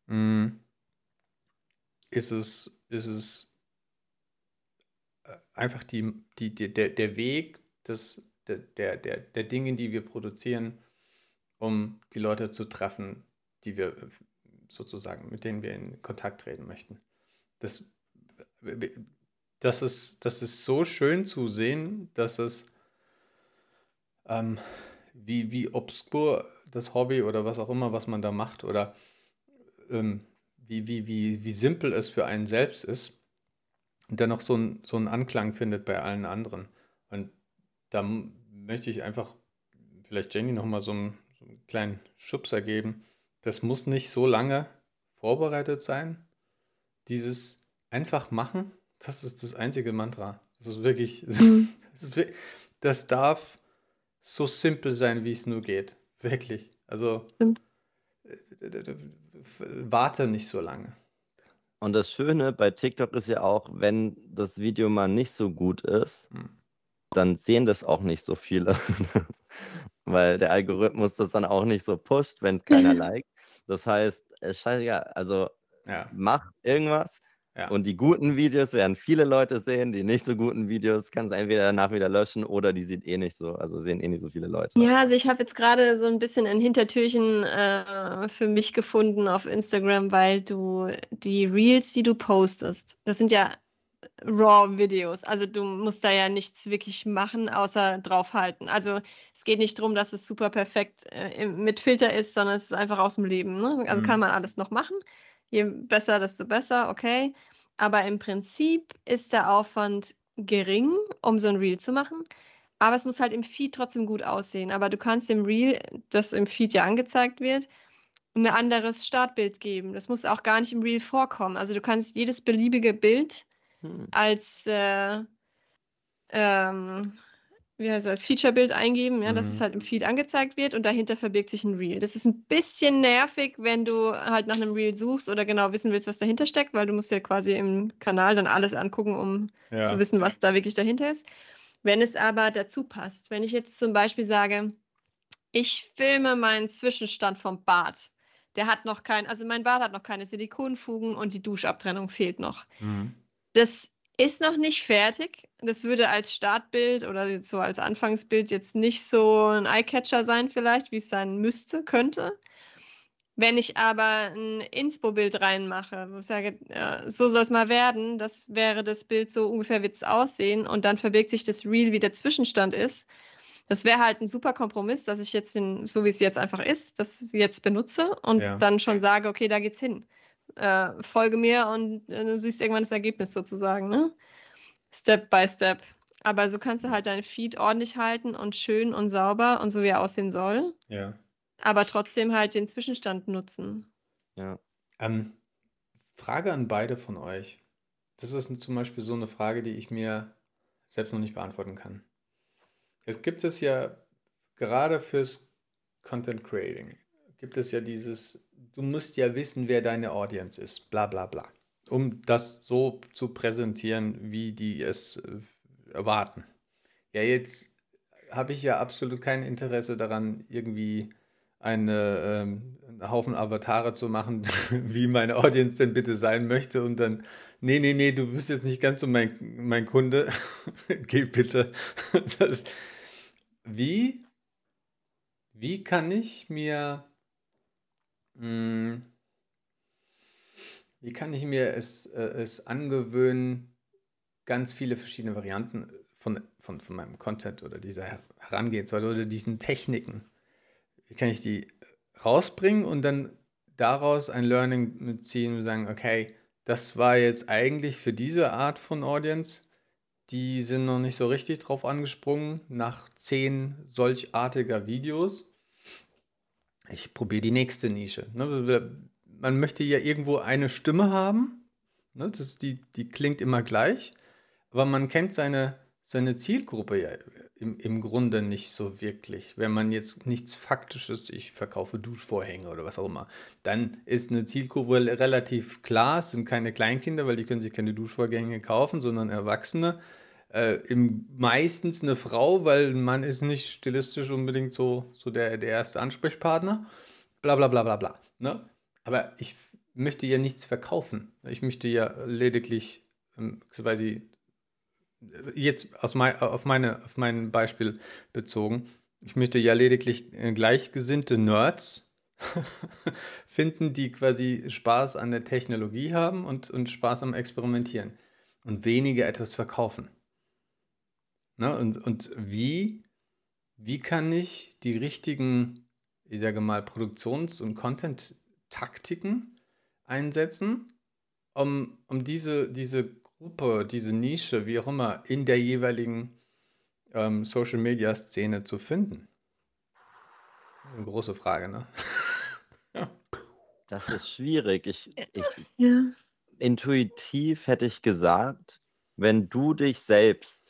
mh, hm, ist es, ist es äh, einfach die, die, die, der, der Weg des, der, der, der, der Dinge, die wir produzieren, um die Leute zu treffen, die wir sozusagen, mit denen wir in Kontakt treten möchten. Das, das, ist, das ist so schön zu sehen, dass es, äh, ähm, wie, wie obskur das Hobby oder was auch immer, was man da macht oder ähm, wie, wie, wie, wie simpel es für einen selbst ist und dennoch so, ein, so einen Anklang findet bei allen anderen. Und da möchte ich einfach vielleicht Jenny nochmal so so einen kleinen Schubser geben. Das muss nicht so lange vorbereitet sein. Dieses einfach machen, das ist das einzige Mantra. Das ist wirklich, mhm. das darf so simpel sein, wie es nur geht. Wirklich. Also warte nicht so lange. Und das Schöne bei TikTok ist ja auch, wenn das Video mal nicht so gut ist, hm. dann sehen das auch nicht so viele. Weil der Algorithmus das dann auch nicht so pusht, wenn es keiner liked. Das heißt, es scheint ja, also ja. mach irgendwas, ja. Und die guten Videos werden viele Leute sehen, die nicht so guten Videos kannst du entweder danach wieder löschen oder die sieht eh nicht so, also sehen eh nicht so viele Leute. Ja, also ich habe jetzt gerade so ein bisschen ein Hintertürchen äh, für mich gefunden auf Instagram, weil du die Reels, die du postest, das sind ja Raw-Videos. Also du musst da ja nichts wirklich machen, außer draufhalten. Also es geht nicht darum, dass es super perfekt äh, mit Filter ist, sondern es ist einfach aus dem Leben. Ne? Also mhm. kann man alles noch machen. Je besser, desto besser, okay. Aber im Prinzip ist der Aufwand gering, um so ein Reel zu machen. Aber es muss halt im Feed trotzdem gut aussehen. Aber du kannst dem Reel, das im Feed ja angezeigt wird, ein anderes Startbild geben. Das muss auch gar nicht im Reel vorkommen. Also du kannst jedes beliebige Bild hm. als äh, ähm, wie heißt das, Feature-Bild eingeben, ja, mhm. dass es mhm. halt im Feed angezeigt wird und dahinter verbirgt sich ein Reel. Das ist ein bisschen nervig, wenn du halt nach einem Reel suchst oder genau wissen willst, was dahinter steckt, weil du musst ja quasi im Kanal dann alles angucken, um ja. zu wissen, was da wirklich dahinter ist. Wenn es aber dazu passt, wenn ich jetzt zum Beispiel sage, ich filme meinen Zwischenstand vom Bad. Der hat noch kein, also mein Bad hat noch keine Silikonfugen und die Duschabtrennung fehlt noch. Mhm. Das ist noch nicht fertig. Das würde als Startbild oder so als Anfangsbild jetzt nicht so ein Eyecatcher sein, vielleicht, wie es sein müsste, könnte. Wenn ich aber ein Inspo-Bild reinmache, wo ich sage, so soll es mal werden, das wäre das Bild, so ungefähr wird es aussehen und dann verbirgt sich das Real, wie der Zwischenstand ist. Das wäre halt ein super Kompromiss, dass ich jetzt den, so wie es jetzt einfach ist, das jetzt benutze und ja. dann schon sage, okay, da geht's hin äh, folge mir und äh, du siehst irgendwann das Ergebnis sozusagen, ne? Step by Step. Aber so kannst du halt deinen Feed ordentlich halten und schön und sauber und so wie er aussehen soll. Ja. Aber trotzdem halt den Zwischenstand nutzen. Ja. Ähm, Frage an beide von euch. Das ist zum Beispiel so eine Frage, die ich mir selbst noch nicht beantworten kann. Es gibt es ja gerade fürs Content Creating, gibt es ja dieses du musst ja wissen, wer deine Audience ist, bla bla bla, um das so zu präsentieren, wie die es äh, erwarten. Ja, jetzt habe ich ja absolut kein Interesse daran, irgendwie eine, ähm, einen Haufen Avatare zu machen, wie meine Audience denn bitte sein möchte und dann, nee, nee, nee, du bist jetzt nicht ganz so mein, mein Kunde, geh bitte. Das, wie, wie kann ich mir. Wie kann ich mir es, äh, es angewöhnen, ganz viele verschiedene Varianten von, von, von meinem Content oder dieser Herangehensweise oder diesen Techniken, wie kann ich die rausbringen und dann daraus ein Learning mitziehen und sagen, okay, das war jetzt eigentlich für diese Art von Audience, die sind noch nicht so richtig drauf angesprungen nach zehn solchartiger Videos ich probiere die nächste Nische. Ne? Man möchte ja irgendwo eine Stimme haben. Ne? Das, die, die klingt immer gleich. Aber man kennt seine, seine Zielgruppe ja im, im Grunde nicht so wirklich. Wenn man jetzt nichts Faktisches, ich verkaufe Duschvorhänge oder was auch immer, dann ist eine Zielgruppe relativ klar. Es sind keine Kleinkinder, weil die können sich keine Duschvorhänge kaufen, sondern Erwachsene äh, im, meistens eine Frau, weil ein Mann ist nicht stilistisch unbedingt so, so der, der erste Ansprechpartner. Bla bla bla bla bla. Ne? Aber ich möchte ja nichts verkaufen. Ich möchte ja lediglich ähm, quasi jetzt aus mein, auf, meine, auf mein Beispiel bezogen, ich möchte ja lediglich äh, gleichgesinnte Nerds finden, die quasi Spaß an der Technologie haben und, und Spaß am Experimentieren und weniger etwas verkaufen. Ne? Und, und wie wie kann ich die richtigen, ich sage mal, Produktions- und Content-Taktiken einsetzen, um, um diese, diese Gruppe, diese Nische, wie auch immer, in der jeweiligen ähm, Social-Media-Szene zu finden? Eine große Frage, ne? Das ist schwierig. Ich, ich, Ja. intuitiv hätte ich gesagt, wenn du dich selbst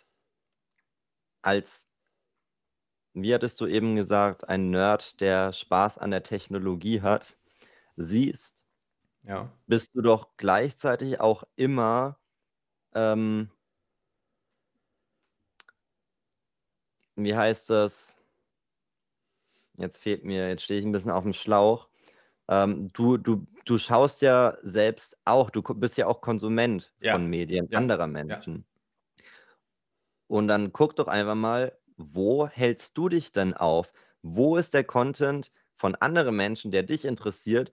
als, wie hattest du eben gesagt, ein Nerd, der Spaß an der Technologie hat, siehst, Ja. bist du doch gleichzeitig auch immer ähm, wie heißt das? Jetzt fehlt mir, jetzt stehe ich ein bisschen auf dem Schlauch. Ähm, du, du, du schaust ja selbst auch, du bist ja auch Konsument Ja. von Medien Ja. anderer Menschen. Und dann guck doch einfach mal, wo hältst du dich denn auf? Wo ist der Content von anderen Menschen, der dich interessiert?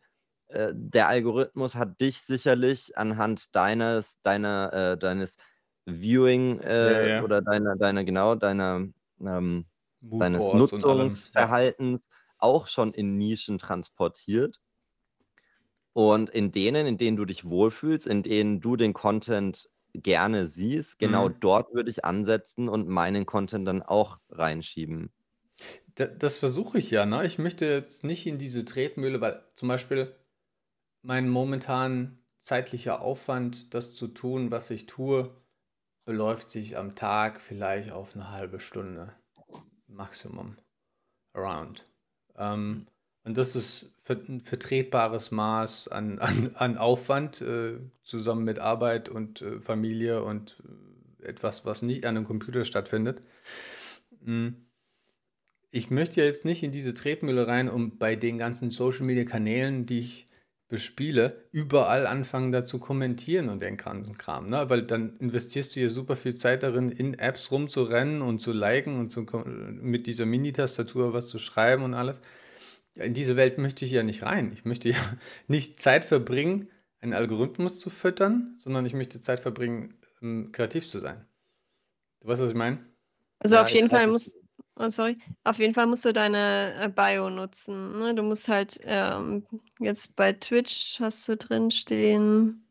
Äh, der Algorithmus hat dich sicherlich anhand deines, deiner, äh, deines Viewing äh, Ja, ja. oder deiner, deiner, genau, deiner ähm, deines. Nutzungsverhaltens auch schon in Nischen transportiert. Und in denen, in denen du dich wohlfühlst, in denen du den Content gerne siehst, genau Mhm. dort würde ich ansetzen und meinen Content dann auch reinschieben. Da, das versuche ich ja, ne? Ich möchte jetzt nicht in diese Tretmühle, weil zum Beispiel mein momentan zeitlicher Aufwand, das zu tun, was ich tue, beläuft sich am Tag vielleicht auf eine halbe Stunde. Maximum. Around. Ähm, und das ist ein vertretbares Maß an, an, an Aufwand, äh, zusammen mit Arbeit und äh, Familie und äh, etwas, was nicht an einem Computer stattfindet. Mm. Ich möchte ja jetzt nicht in diese Tretmühle rein, um bei den ganzen Social Media Kanälen, die ich bespiele, überall anfangen da zu kommentieren und den ganzen Kram, ne? Weil dann investierst du ja super viel Zeit darin, in Apps rumzurennen und zu liken und zu, mit dieser Mini-Tastatur was zu schreiben und alles. In diese Welt möchte ich ja nicht rein. Ich möchte ja nicht Zeit verbringen, einen Algorithmus zu füttern, sondern ich möchte Zeit verbringen, ähm, kreativ zu sein. Du weißt, was ich meine? Also Ja, auf jeden Fall musst, oh, sorry, auf jeden Fall musst du deine äh, Bio nutzen. Ne? Du musst halt ähm, jetzt bei Twitch hast du drin stehen,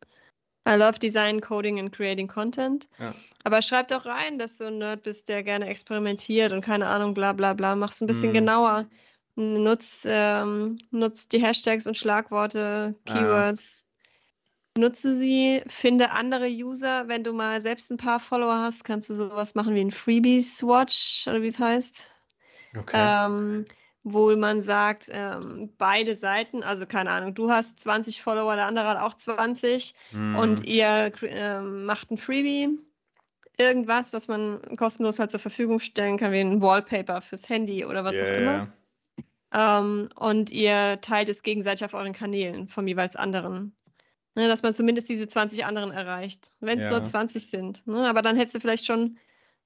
I love Design, Coding and Creating Content. Ja. Aber schreib doch rein, dass du ein Nerd bist, der gerne experimentiert und keine Ahnung, bla bla bla. Mach's ein bisschen Mhm. genauer. Nutz, ähm, nutz die Hashtags und Schlagworte, Ja. Keywords. Nutze sie, finde andere User. Wenn du mal selbst ein paar Follower hast, kannst du sowas machen wie ein Freebies-Watch oder wie es heißt. Okay. Ähm, wo man sagt, ähm, beide Seiten, also keine Ahnung, du hast 20 Follower, der andere hat auch 20 und Mhm. ihr kre- ähm, macht ein Freebie, irgendwas, was man kostenlos halt zur Verfügung stellen kann, wie ein Wallpaper fürs Handy oder was Ja, auch immer. Ähm, und ihr teilt es gegenseitig auf euren Kanälen vom jeweils anderen. Ne, dass man zumindest diese 20 anderen erreicht. Wenn es nur Ja. 20 sind. Ne? Aber dann hättest du vielleicht schon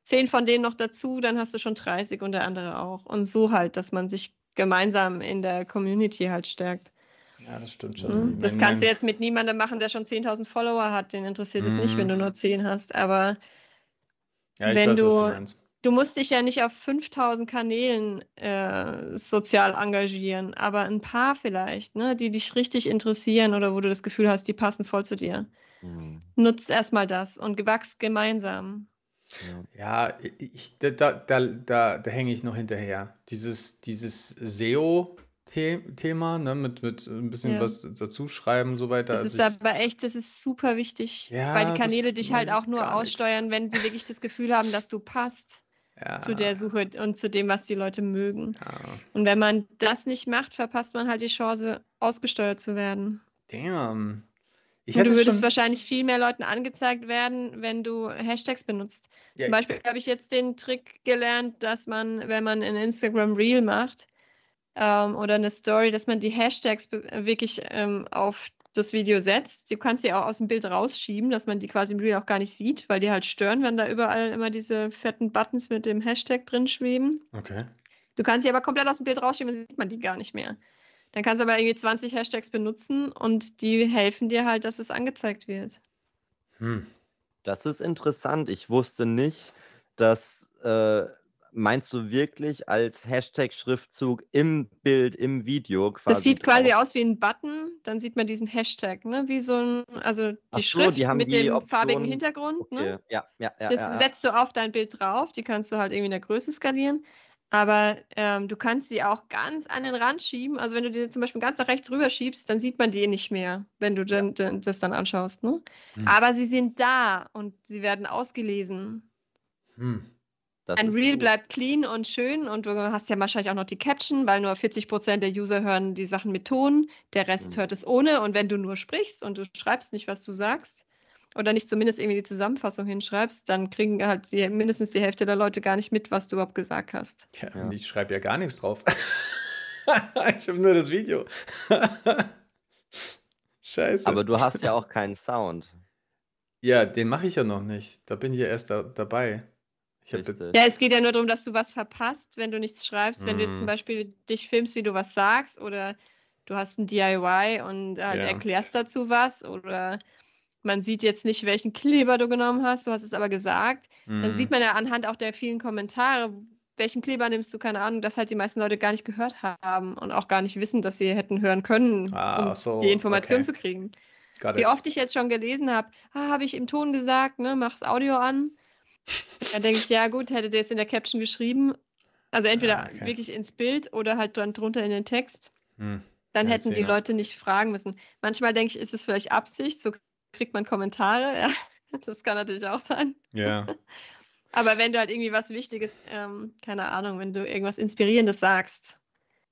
10 von denen noch dazu, dann hast du schon 30 und der andere auch. Und so halt, dass man sich gemeinsam in der Community halt stärkt. Ja, das stimmt Ne? schon. Das Wenn kannst du jetzt mit niemandem machen, der schon 10.000 Follower hat. Den interessiert es nicht, wenn Mhm. du nur 10 hast. Aber Ja, wenn weiß, du du- musst dich ja nicht auf 5000 Kanälen äh, sozial engagieren, aber ein paar vielleicht, ne, die dich richtig interessieren oder wo du das Gefühl hast, die passen voll zu dir. Hm, Nutzt erstmal das und gewachst gemeinsam. ja. Ich, da, da, da, da, da hänge ich noch hinterher. Dieses, dieses SEO-Thema, ne, mit, mit ein bisschen Ja. was dazu schreiben und so weiter. Das Also ist ich, aber echt, das ist super wichtig, Ja, weil die Kanäle dich halt auch nur gar nichts. aussteuern, wenn sie wirklich das Gefühl haben, dass du passt ja, zu der Suche und zu dem, was die Leute mögen. ja. Und wenn man das nicht macht, verpasst man halt die Chance, ausgesteuert zu werden. Damn. Ich Und du würdest schon, wahrscheinlich viel mehr Leuten angezeigt werden, wenn du Hashtags benutzt. Ja, Zum Beispiel habe ich jetzt den Trick gelernt, dass man, wenn man ein Instagram Reel macht ähm, oder eine Story, dass man die Hashtags wirklich ähm, auf das Video setzt. Du kannst die auch aus dem Bild rausschieben, dass man die quasi im Reel auch gar nicht sieht, weil die halt stören, wenn da überall immer diese fetten Buttons mit dem Hashtag drin schweben. okay. Du kannst sie aber komplett aus dem Bild rausschieben, dann sieht man die gar nicht mehr. Dann kannst du aber irgendwie 20 Hashtags benutzen und die helfen dir halt, dass es angezeigt wird. Hm. Das ist interessant. Ich wusste nicht, dass äh, meinst du wirklich als Hashtag-Schriftzug im Bild, im Video quasi? Das sieht quasi aus wie ein Button, dann sieht man diesen Hashtag, ne? Wie so ein, also die Ach so, Schrift die haben mit die dem Option. farbigen Hintergrund, ne? Okay. Ja, ja, ja. Das ja, ja. setzt du auf dein Bild drauf, die kannst du halt irgendwie in der Größe skalieren. Aber ähm, du kannst sie auch ganz an den Rand schieben. Also wenn du die zum Beispiel ganz nach rechts rüber schiebst, dann sieht man die nicht mehr, wenn du dann, dann, das dann anschaust. Ne? Hm. Aber sie sind da und sie werden ausgelesen. Hm. Das Ein Reel gut. bleibt clean und schön und du hast ja wahrscheinlich auch noch die Caption, weil nur 40% der User hören die Sachen mit Ton, der Rest Mhm. hört es ohne. Und wenn du nur sprichst und du schreibst nicht, was du sagst, oder nicht zumindest irgendwie die Zusammenfassung hinschreibst, dann kriegen halt die, mindestens die Hälfte der Leute gar nicht mit, was du überhaupt gesagt hast. Ja, Ja. und ich schreibe ja gar nichts drauf. ich habe nur das Video. Scheiße. Aber du hast ja auch keinen Sound. ja, den mache ich ja noch nicht. Da bin ich ja erst da, dabei. Ja, es geht ja nur darum, dass du was verpasst, wenn du nichts schreibst. Wenn du jetzt zum Mhm. Beispiel dich filmst, wie du was sagst, oder du hast ein DIY und halt Ja. erklärst dazu was, oder man sieht jetzt nicht, welchen Kleber du genommen hast, du hast es aber gesagt, dann Mhm. sieht man ja anhand auch der vielen Kommentare, welchen Kleber nimmst du, keine Ahnung, dass halt die meisten Leute gar nicht gehört haben und auch gar nicht wissen, dass sie hätten hören können, Ah, um so, die Information okay. zu kriegen. Wie oft ich jetzt schon gelesen habe, ah, habe ich im Ton gesagt, ne, mach's Audio an. Dann denke ich, ja gut, hättet ihr es in der Caption geschrieben, also entweder Ah, okay. wirklich ins Bild oder halt dann drunter in den Text, Hm. dann Ja, hätten die. Leute nicht fragen müssen. Manchmal denke ich, ist es vielleicht Absicht, so kriegt man Kommentare, ja, das kann natürlich auch sein. Ja. Aber wenn du halt irgendwie was Wichtiges, ähm, keine Ahnung, wenn du irgendwas Inspirierendes sagst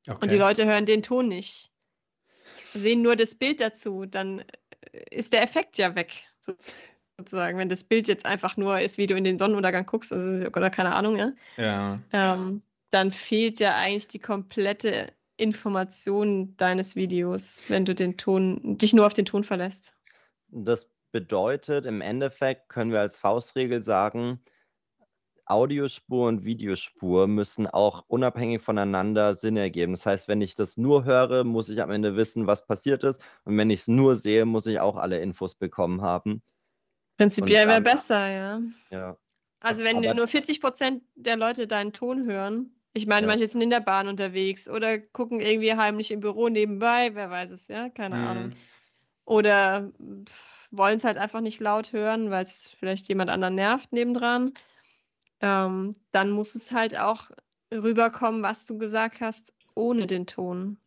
Okay. und die Leute hören den Ton nicht, sehen nur das Bild dazu, dann äh, ist der Effekt ja weg. so- Sozusagen, wenn das Bild jetzt einfach nur ist, wie du in den Sonnenuntergang guckst also, oder keine Ahnung, ja, Ja. ähm, dann fehlt ja eigentlich die komplette Information deines Videos, wenn du den Ton, dich nur auf den Ton verlässt. Das bedeutet, im Endeffekt können wir als Faustregel sagen, Audiospur und Videospur müssen auch unabhängig voneinander Sinn ergeben. Das heißt, wenn ich das nur höre, muss ich am Ende wissen, was passiert ist. Und wenn ich es nur sehe, muss ich auch alle Infos bekommen haben. Prinzipiell wäre besser, ja. Ja. Also wenn Aber- nur 40 Prozent der Leute deinen Ton hören, ich meine, Ja. manche sind in der Bahn unterwegs oder gucken irgendwie heimlich im Büro nebenbei, wer weiß es, ja, keine Ahnung. Mhm. Oder wollen es halt einfach nicht laut hören, weil es vielleicht jemand anderen nervt nebendran. Ähm, dann muss es halt auch rüberkommen, was du gesagt hast, ohne den Ton.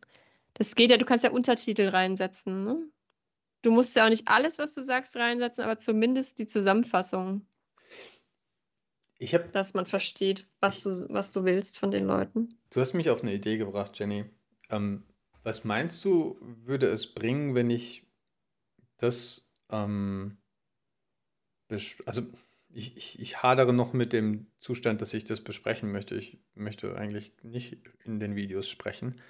Das geht ja, du kannst ja Untertitel reinsetzen, ne? Du musst ja auch nicht alles, was du sagst, reinsetzen, aber zumindest die Zusammenfassung, Ich habe, dass man versteht, was du, was du willst von den Leuten. du hast mich auf eine Idee gebracht, Jenny. Ähm, was meinst du, würde es bringen, wenn ich das, ähm, also ich, ich, ich hadere noch mit dem Zustand, dass ich das besprechen möchte. Ich möchte eigentlich nicht in den Videos sprechen.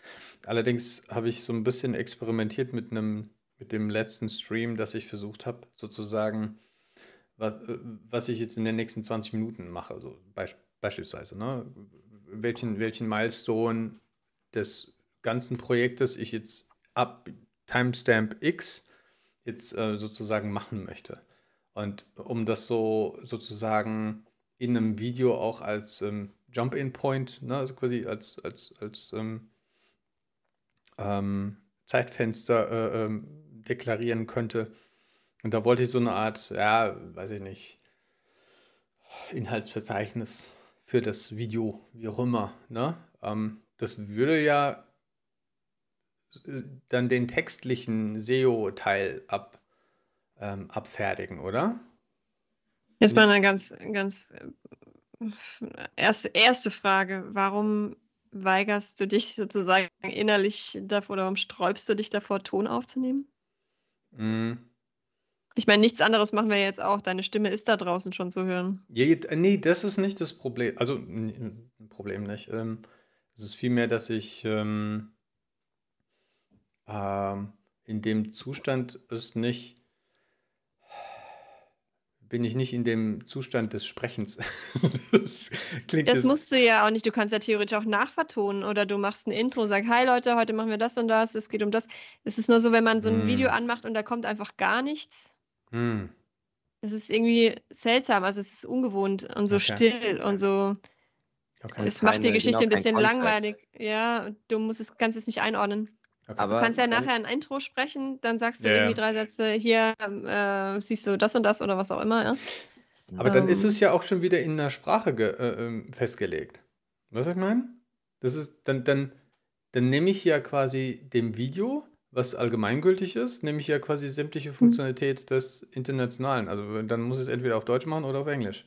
Allerdings habe ich so ein bisschen experimentiert mit einem, mit dem letzten Stream, dass ich versucht habe, sozusagen, was, äh, was ich jetzt in den nächsten 20 Minuten mache, so beisp beispielsweise, ne? Welchen, welchen Milestone des ganzen Projektes ich jetzt ab Timestamp X jetzt äh, sozusagen machen möchte. Und um das so sozusagen in einem Video auch als ähm, Jump-in-Point, ne, also quasi als, als, als ähm, ähm, Zeitfenster äh, ähm, deklarieren könnte. Und da wollte ich so eine Art, ja, weiß ich nicht, Inhaltsverzeichnis für das Video, wie auch immer. Ne? Ähm, das würde ja dann den textlichen SEO-Teil ab, ähm, abfertigen, oder? Jetzt mal eine ganz, ganz äh, erste, erste Frage. Warum weigerst du dich sozusagen innerlich davor oder warum sträubst du dich davor, Ton aufzunehmen? Mm. Ich meine, nichts anderes machen wir jetzt auch. Deine Stimme ist da draußen schon zu hören. Ja, je- nee, das ist nicht das Problem. Also, ein Problem nicht. Ähm, es ist vielmehr, dass ich ähm, ähm, in dem Zustand ist nicht, bin ich nicht in dem Zustand des Sprechens. das klingt Das musst du ja auch nicht. Du kannst ja theoretisch auch nachvertonen oder du machst ein Intro, sag, hi Leute, heute machen wir das und das, es geht um das. Es ist nur so, wenn man so ein Hm. Video anmacht und da kommt einfach gar nichts. Hm, Es ist irgendwie seltsam, also es ist ungewohnt und so Okay. still und so. Okay. Es macht die Geschichte genau, ein bisschen langweilig. Ja, du musst es, kannst es nicht einordnen. Okay. Aber, du kannst ja nachher ein Intro sprechen, dann sagst du ja, irgendwie drei Sätze, hier äh, siehst du das und das oder was auch immer. Ja? Aber ähm, dann ist es ja auch schon wieder in der Sprache äh, ähm, festgelegt. Was ich meine? Das ist, dann, dann, dann nehme ich ja quasi dem Video, was allgemeingültig ist, nehme ich ja quasi sämtliche hm. Funktionalität des Internationalen. Also dann muss es entweder auf Deutsch machen oder auf Englisch.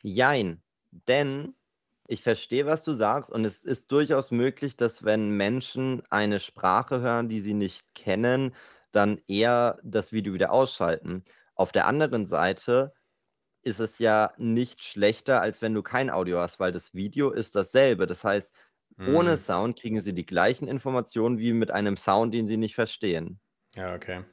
Jein, denn ich verstehe, was du sagst, und es ist durchaus möglich, dass wenn Menschen eine Sprache hören, die sie nicht kennen, dann eher das Video wieder ausschalten. Auf der anderen Seite ist es ja nicht schlechter, als wenn du kein Audio hast, weil das Video ist dasselbe. Das heißt, ohne mhm. Sound kriegen sie die gleichen Informationen wie mit einem Sound, den sie nicht verstehen. Ja, okay.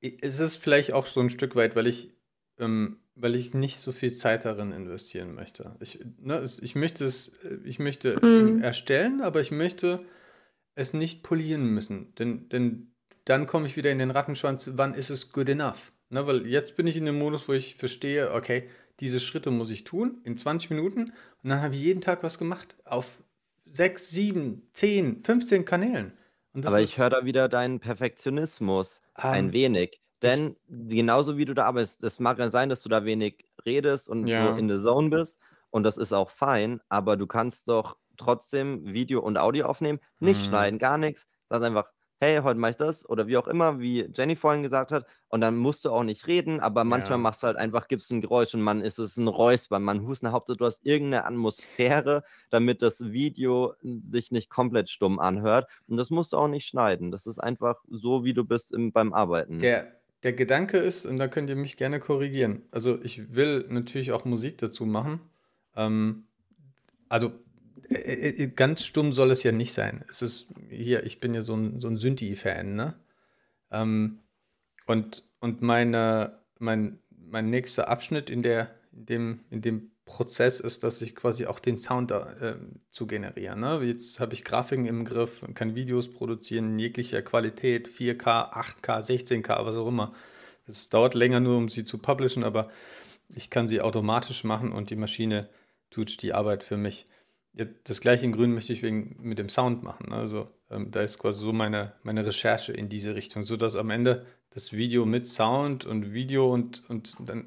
Es ist vielleicht auch so ein Stück weit, weil ich ähm, weil ich nicht so viel Zeit darin investieren möchte. Ich, ne, ich möchte es, ich möchte mhm. erstellen, aber ich möchte es nicht polieren müssen. Denn, denn dann komme ich wieder in den Rattenschwanz, wann ist es good enough? Ne, weil jetzt bin ich in dem Modus, wo ich verstehe, okay, diese Schritte muss ich tun in 20 Minuten und dann habe ich jeden Tag was gemacht. Auf 6, 7, 10, 15 Kanälen. aber ich höre da wieder deinen Perfektionismus um, ein ähm, wenig. Denn genauso wie du da arbeitest, es mag ja sein, dass du da wenig redest und so in der Zone bist und das ist auch fein, aber du kannst doch trotzdem Video und Audio aufnehmen, nicht Mhm. schneiden, gar nichts. Sagst einfach: „Hey, heute mache ich das“ oder wie auch immer, wie Jenny vorhin gesagt hat und dann musst du auch nicht reden, aber manchmal Ja. machst du halt einfach gibst ein Geräusch und man ist es ein Räuspern, man hustet, Hauptsache du hast irgendeine Atmosphäre, damit das Video sich nicht komplett stumm anhört und das musst du auch nicht schneiden. Das ist einfach so, wie du bist im beim Arbeiten. Der der Gedanke ist, und da könnt ihr mich gerne korrigieren. Also ich will natürlich auch Musik dazu machen. Ähm, also äh, äh, ganz stumm soll es ja nicht sein. Es ist hier, ich bin ja so ein, so ein Synthi-Fan, ne? Ähm, und und meine, mein, mein nächster Abschnitt in, der, in, dem, in dem Prozess ist, dass ich quasi auch den Sound da, äh, zu generieren. Ne? Jetzt habe ich Grafiken im Griff, kann Videos produzieren in jeglicher Qualität, 4K, 8K, 16K, was auch immer. Es dauert länger nur, um sie zu publishen, aber ich kann sie automatisch machen und die Maschine tut die Arbeit für mich. Das gleiche in Grün möchte ich wegen, mit dem Sound machen. Ne? Also ähm, da ist quasi so meine, meine Recherche in diese Richtung, sodass am Ende das Video mit Sound und Video und, und dann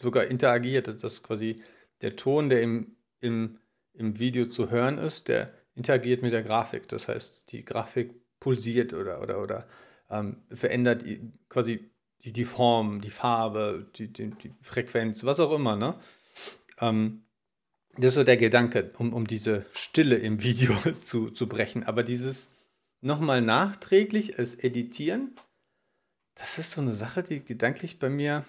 sogar interagiert, dass quasi der Ton, der im, im, im Video zu hören ist, der interagiert mit der Grafik. Das heißt, die Grafik pulsiert oder, oder, oder ähm, verändert quasi die, die Form, die Farbe, die, die, die Frequenz, was auch immer. Ne? Ähm, das ist so der Gedanke, um, um diese Stille im Video zu, zu brechen. Aber dieses nochmal nachträglich als Editieren, das ist so eine Sache, die gedanklich bei mir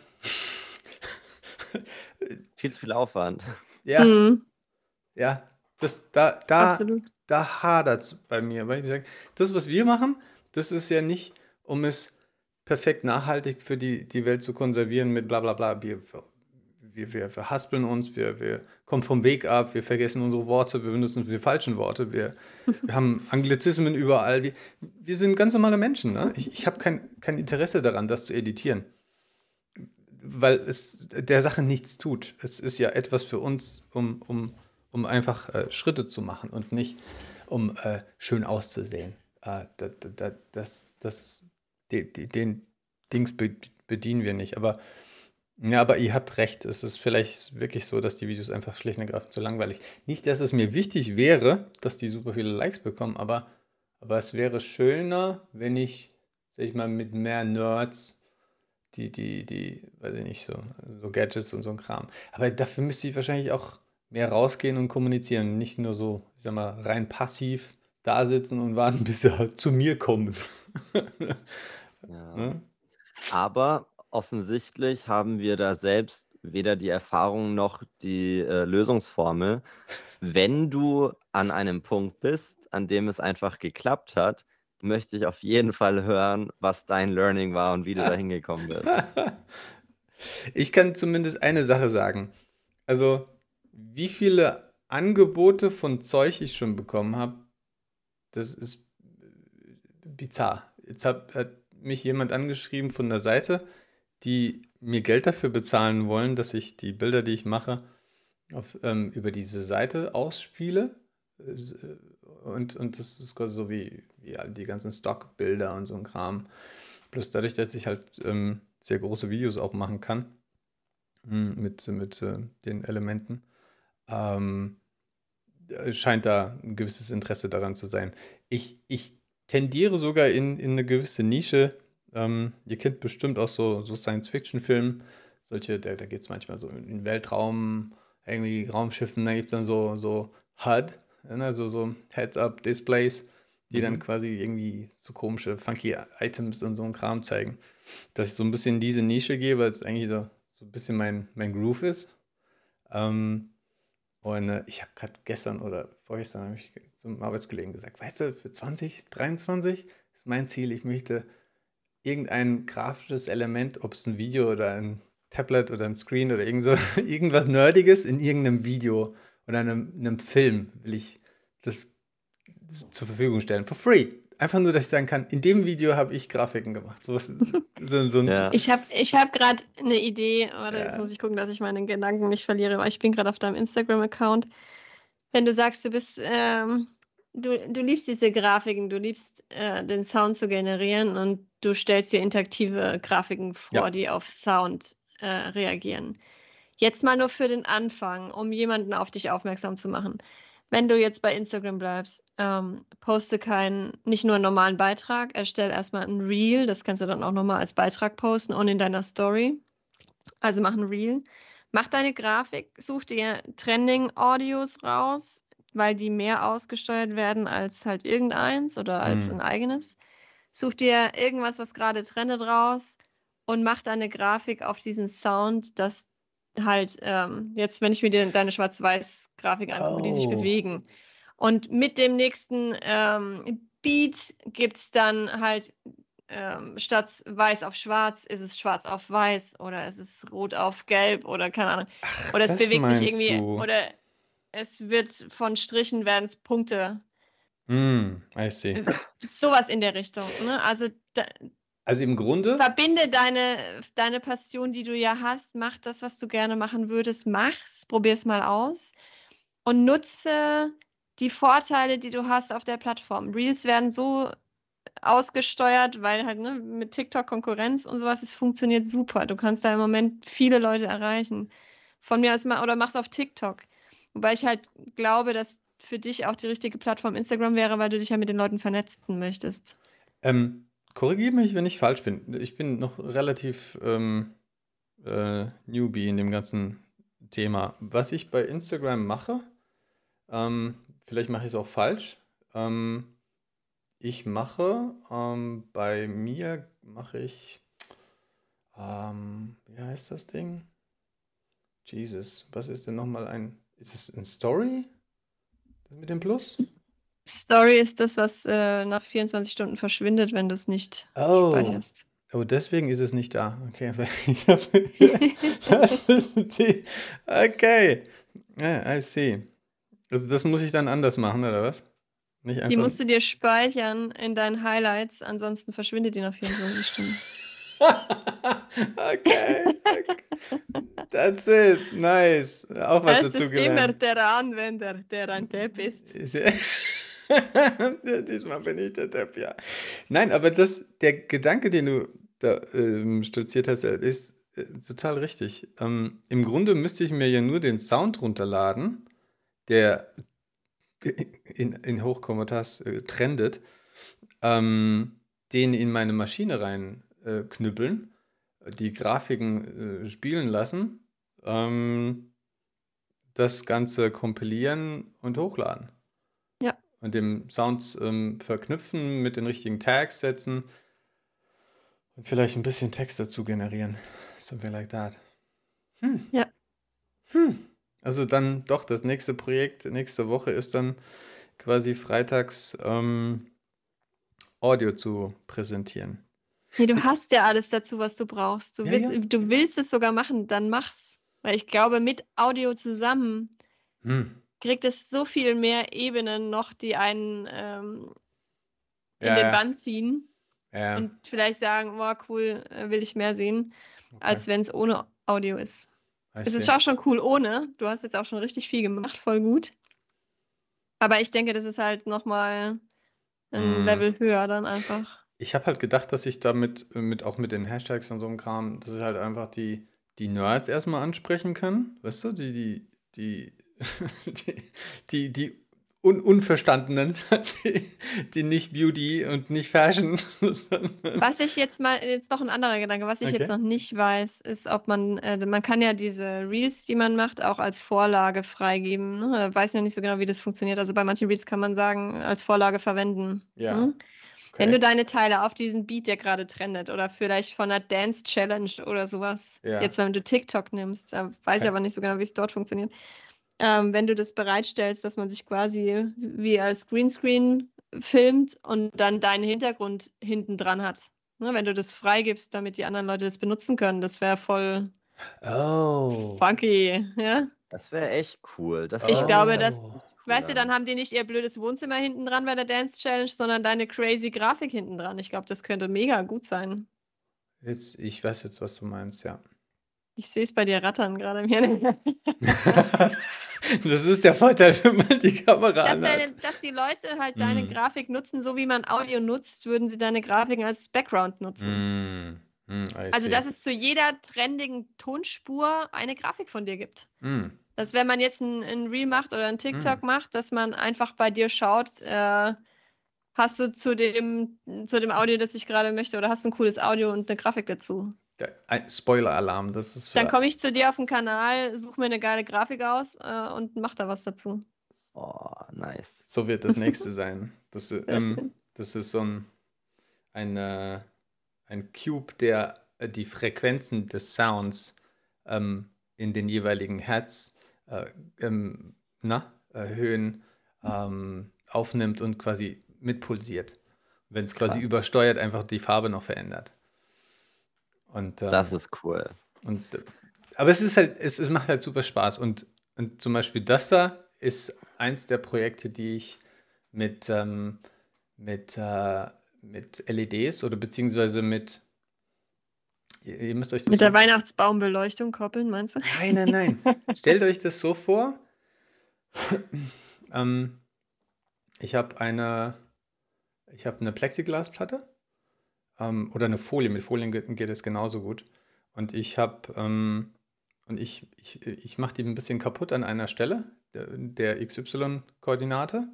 viel zu viel Aufwand. Ja. Mhm. Ja, das, da, da, da hadert es bei mir, weil ich sage, das, was wir machen, das ist ja nicht, um es perfekt nachhaltig für die, die Welt zu konservieren mit bla bla bla. Wir, wir, wir verhaspeln uns, wir, wir kommen vom Weg ab, wir vergessen unsere Worte, wir benutzen die falschen Worte, wir, wir haben Anglizismen überall. Wir, wir sind ganz normale Menschen. Ne? Ich, ich habe kein, kein Interesse daran, das zu editieren weil es der Sache nichts tut. Es ist ja etwas für uns, um, um, um einfach äh, Schritte zu machen und nicht um äh, schön auszusehen. Äh, da, da, das, das, die, die, den Dings bedienen wir nicht. Aber ja, aber ihr habt recht. Es ist vielleicht wirklich so, dass die Videos einfach schlicht und ergreifend zu langweilig. Nicht, dass es mir wichtig wäre, dass die super viele Likes bekommen, aber, aber es wäre schöner, wenn ich, sag ich mal, mit mehr Nerds die, die, die, weiß ich nicht, so, so Gadgets und so ein Kram. Aber dafür müsste ich wahrscheinlich auch mehr rausgehen und kommunizieren, nicht nur so, ich sag mal, rein passiv da sitzen und warten, bis sie halt zu mir kommen. ja. ne? Aber offensichtlich haben wir da selbst weder die Erfahrung noch die äh, Lösungsformel. Wenn du an einem Punkt bist, an dem es einfach geklappt hat, möchte ich auf jeden Fall hören, was dein Learning war und wie du da hingekommen bist. Ich kann zumindest eine Sache sagen. Also, wie viele Angebote von Zeug ich schon bekommen habe, das ist bizarr. Jetzt hat, hat mich jemand angeschrieben von der Seite, die mir Geld dafür bezahlen wollen, dass ich die Bilder, die ich mache, auf, ähm, über diese Seite ausspiele. Und, und das ist quasi so wie, wie die ganzen Stockbilder und so ein Kram. Plus dadurch, dass ich halt ähm, sehr große Videos auch machen kann hm, mit, mit äh, den Elementen, ähm, scheint da ein gewisses Interesse daran zu sein. Ich, ich tendiere sogar in, in eine gewisse Nische. Ähm, ihr kennt bestimmt auch so, so Science-Fiction-Filme. Solche, da, da geht es manchmal so in den Weltraum, irgendwie Raumschiffen, da gibt es dann so, so HUD, also so Heads-Up-Displays, die mhm. dann quasi irgendwie so komische, funky Items und so ein Kram zeigen. Dass ich so ein bisschen in diese Nische gehe, weil es eigentlich so, so ein bisschen mein, mein Groove ist. Ähm, und äh, ich habe gerade gestern oder vorgestern habe ich zum Arbeitskollegen gesagt, weißt du, für 2023 ist mein Ziel, ich möchte irgendein grafisches Element, ob es ein Video oder ein Tablet oder ein Screen oder irgend so, irgendwas Nerdiges in irgendeinem Video oder einem, einem Film will ich das zur Verfügung stellen. For free. Einfach nur, dass ich sagen kann, in dem Video habe ich Grafiken gemacht. So, so, so ja. Ich habe ich hab gerade eine Idee, oder ja. jetzt muss ich gucken, dass ich meinen Gedanken nicht verliere, weil ich bin gerade auf deinem Instagram-Account. Wenn du sagst, du bist, ähm, du, du liebst diese Grafiken, du liebst äh, den Sound zu generieren und du stellst dir interaktive Grafiken vor, ja. die auf Sound äh, reagieren. Jetzt mal nur für den Anfang, um jemanden auf dich aufmerksam zu machen. Wenn du jetzt bei Instagram bleibst, ähm, poste keinen, nicht nur einen normalen Beitrag, erstell erstmal ein Reel, das kannst du dann auch nochmal als Beitrag posten und in deiner Story. Also mach ein Reel. Mach deine Grafik, such dir Trending-Audios raus, weil die mehr ausgesteuert werden als halt irgendeins oder als mhm. ein eigenes. Such dir irgendwas, was gerade trendet raus und mach deine Grafik auf diesen Sound, dass halt ähm, jetzt, wenn ich mir die, deine Schwarz-Weiß-Grafik angucke, oh. die sich oh. bewegen. Und mit dem nächsten ähm, Beat gibt es dann halt ähm, statt weiß auf schwarz ist es schwarz auf weiß oder es ist rot auf gelb oder keine Ahnung. Ach, oder es bewegt sich irgendwie du? oder es wird von Strichen werden es Punkte. Mm, I see. Sowas in der Richtung. Ne? Also da, also im Grunde. Verbinde deine, deine Passion, die du ja hast, mach das, was du gerne machen würdest, mach's, probier's mal aus und nutze die Vorteile, die du hast auf der Plattform. Reels werden so ausgesteuert, weil halt ne, mit TikTok Konkurrenz und sowas, es funktioniert super. Du kannst da im Moment viele Leute erreichen. Von mir aus mal oder mach's auf TikTok. Wobei ich halt glaube, dass für dich auch die richtige Plattform Instagram wäre, weil du dich ja mit den Leuten vernetzen möchtest. Ähm, Korrigiere mich, wenn ich falsch bin. Ich bin noch relativ ähm, äh, Newbie in dem ganzen Thema. Was ich bei Instagram mache, ähm, vielleicht mache ich es auch falsch. Ähm, ich mache, ähm, bei mir mache ich, ähm, wie heißt das Ding? Jesus, was ist denn nochmal ein, ist es ein Story? Das mit dem Plus? Story ist das, was äh, nach 24 Stunden verschwindet, wenn du es nicht oh. speicherst. Oh, deswegen ist es nicht da. Okay, das ist die. Okay, yeah, I see. Also das muss ich dann anders machen, oder was? Nicht einfach... Die musst du dir speichern in deinen Highlights, ansonsten verschwindet die nach 24 Stunden. okay. That's it. Nice. Auch was das dazu ist immer der Anwender, der ein Tab ist. Diesmal bin ich der Depp, ja. Nein, aber das, der Gedanke, den du da ähm, stolziert hast, ist äh, total richtig. Ähm, Im Grunde müsste ich mir ja nur den Sound runterladen, der in, in Hochkommentars äh, trendet, ähm, den in meine Maschine rein äh, die Grafiken äh, spielen lassen, ähm, das Ganze kompilieren und hochladen und dem Sound ähm, verknüpfen, mit den richtigen Tags setzen und vielleicht ein bisschen Text dazu generieren. Something like that. Hm. Ja. Hm. Also dann doch, das nächste Projekt nächste Woche ist dann quasi freitags ähm, Audio zu präsentieren. Nee, du hast ja alles dazu, was du brauchst. Du, ja, willst, ja. du willst es sogar machen, dann mach's. Weil ich glaube, mit Audio zusammen hm kriegt es so viel mehr Ebenen noch, die einen ähm, in ja, den Bann ziehen ja. und vielleicht sagen, wow, cool, äh, will ich mehr sehen, okay. als wenn es ohne Audio ist. Es ist auch schon cool ohne. Du hast jetzt auch schon richtig viel gemacht, voll gut. Aber ich denke, das ist halt nochmal ein mm. Level höher dann einfach. Ich habe halt gedacht, dass ich damit mit, auch mit den Hashtags und so einem Kram, dass ich halt einfach die, die Nerds erstmal ansprechen kann. Weißt du, die, die, die, die, die, die un Unverstandenen, die, die, nicht Beauty und nicht Fashion. was ich jetzt mal, jetzt noch ein anderer Gedanke, was ich okay. jetzt noch nicht weiß, ist, ob man, äh, man kann ja diese Reels, die man macht, auch als Vorlage freigeben. Ne? Weiß ja nicht so genau, wie das funktioniert. Also bei manchen Reels kann man sagen, als Vorlage verwenden. Ja. Ne? Okay. Wenn du deine Teile auf diesen Beat, der gerade trendet, oder vielleicht von einer Dance Challenge oder sowas, ja. jetzt wenn du TikTok nimmst, da weiß okay. ich aber nicht so genau, wie es dort funktioniert. Ähm, wenn du das bereitstellst, dass man sich quasi wie als Greenscreen filmt und dann deinen Hintergrund hinten dran hat. Ne, wenn du das freigibst, damit die anderen Leute das benutzen können, das wäre voll oh. funky, ja. Das wäre echt cool. Das ich glaube, dass Weißt du, dann haben die nicht ihr blödes Wohnzimmer hinten dran bei der Dance Challenge, sondern deine crazy Grafik hinten dran. Ich glaube, das könnte mega gut sein. Jetzt, ich weiß jetzt, was du meinst, ja. Ich sehe es bei dir rattern gerade. das ist der Vorteil, wenn man die Kamera dass, deine, dass die Leute halt mm. deine Grafik nutzen, so wie man Audio nutzt, würden sie deine Grafiken als Background nutzen. Mm. Mm, also, dass es zu jeder trendigen Tonspur eine Grafik von dir gibt. Mm dass wenn man jetzt ein, ein Reel macht oder ein TikTok mhm. macht, dass man einfach bei dir schaut, äh, hast du zu dem, zu dem Audio, das ich gerade möchte, oder hast du ein cooles Audio und eine Grafik dazu? Spoiler-Alarm, das ist. Dann komme ich zu dir auf den Kanal, suche mir eine geile Grafik aus äh, und mach da was dazu. Oh, nice. So wird das nächste sein. Das, ähm, das ist so ein, ein, äh, ein Cube, der äh, die Frequenzen des Sounds ähm, in den jeweiligen Hertz äh, ähm, na, äh, Höhen ähm, aufnimmt und quasi mitpulsiert. Wenn es quasi übersteuert, einfach die Farbe noch verändert. Und, ähm, das ist cool. Und, aber es ist halt, es, es macht halt super Spaß. Und, und zum Beispiel das da ist eins der Projekte, die ich mit, ähm, mit, äh, mit LEDs oder beziehungsweise mit Ihr müsst euch das Mit der Weihnachtsbaumbeleuchtung koppeln, meinst du? Nein, nein, nein. Stellt euch das so vor. ähm, ich habe eine, ich habe eine Plexiglasplatte ähm, oder eine Folie. Mit Folien geht, geht es genauso gut. Und ich habe ähm, und ich, ich, ich mache die ein bisschen kaputt an einer Stelle der, der XY-Koordinate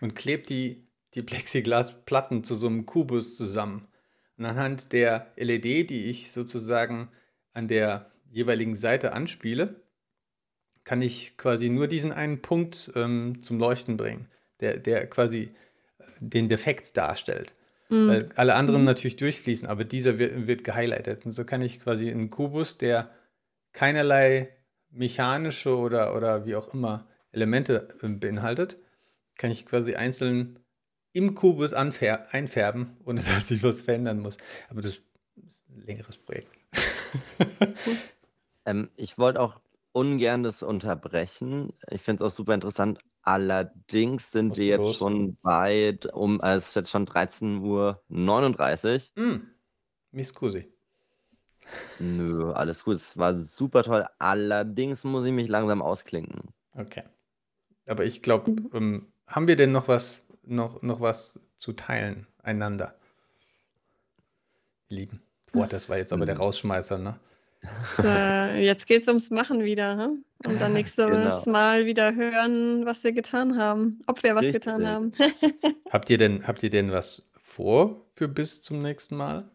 und klebe die, die Plexiglasplatten zu so einem Kubus zusammen. Und anhand der LED, die ich sozusagen an der jeweiligen Seite anspiele, kann ich quasi nur diesen einen Punkt ähm, zum Leuchten bringen, der, der quasi äh, den Defekt darstellt. Mhm. Weil alle anderen mhm. natürlich durchfließen, aber dieser wird, wird gehighlightet. Und so kann ich quasi einen Kubus, der keinerlei mechanische oder, oder wie auch immer Elemente äh, beinhaltet, kann ich quasi einzeln im Kubus einfärben, ohne dass sich was verändern muss. Aber das ist ein längeres Projekt. ähm, ich wollte auch ungern das unterbrechen. Ich finde es auch super interessant. Allerdings sind wir jetzt los? schon weit um, also es ist jetzt schon 13.39 Uhr. Mm. Mi scusi. Nö, alles gut. Es war super toll. Allerdings muss ich mich langsam ausklinken. Okay. Aber ich glaube, ähm, haben wir denn noch was noch, noch was zu teilen einander. Lieben. Boah, das war jetzt aber der. Rausschmeißer, ne? So, jetzt geht es ums Machen wieder. Hm? Und dann nächstes genau. Mal wieder hören, was wir getan haben. Ob wir was Richtig. getan haben. habt, ihr denn, habt ihr denn was vor für bis zum nächsten Mal?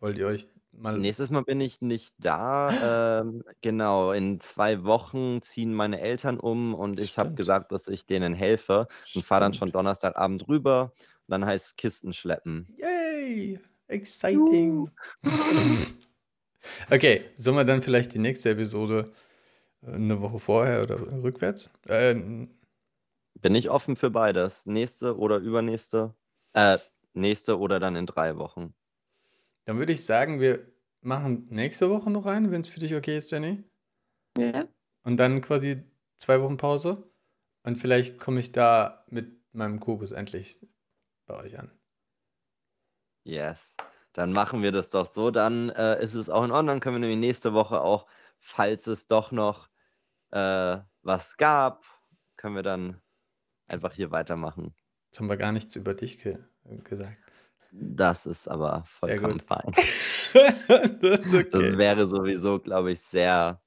Wollt ihr euch Mal Nächstes Mal bin ich nicht da. Ähm, genau, in zwei Wochen ziehen meine Eltern um und ich habe gesagt, dass ich denen helfe und fahre dann schon Donnerstagabend rüber. Und dann heißt es Kisten schleppen. Yay! Exciting! Okay, sollen wir dann vielleicht die nächste Episode äh, eine Woche vorher oder rückwärts? Ähm, Bin ich offen für beides. Nächste oder übernächste. Äh, nächste oder dann in drei Wochen. Dann würde ich sagen, wir machen nächste Woche noch rein, wenn es für dich okay ist, Jenny. Ja. Und dann quasi zwei Wochen Pause. Und vielleicht komme ich da mit meinem Kubus endlich bei euch an. Yes. Dann machen wir das doch so. Dann äh, ist es auch in Ordnung. Dann können wir nämlich nächste Woche auch falls es doch noch äh, was gab, können wir dann einfach hier weitermachen. Jetzt haben wir gar nichts über dich ge gesagt. Das ist aber vollkommen fein. das, okay. das wäre sowieso, glaube ich, sehr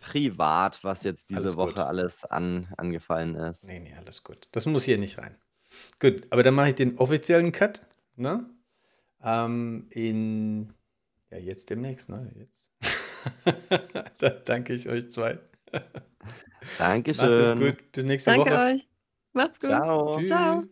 privat, was jetzt diese Alles Woche gut. alles an, angefallen ist. Nee, nee, alles gut. Das muss hier nicht rein. Gut, aber dann mache ich den offiziellen Cut. Ne? Ähm, in, ja, jetzt demnächst, ne? Jetzt. da danke ich euch zwei. Macht es Dankeschön. gut. Bis nächste Danke Woche. euch. Macht's gut. Ciao. Tschüss. Ciao.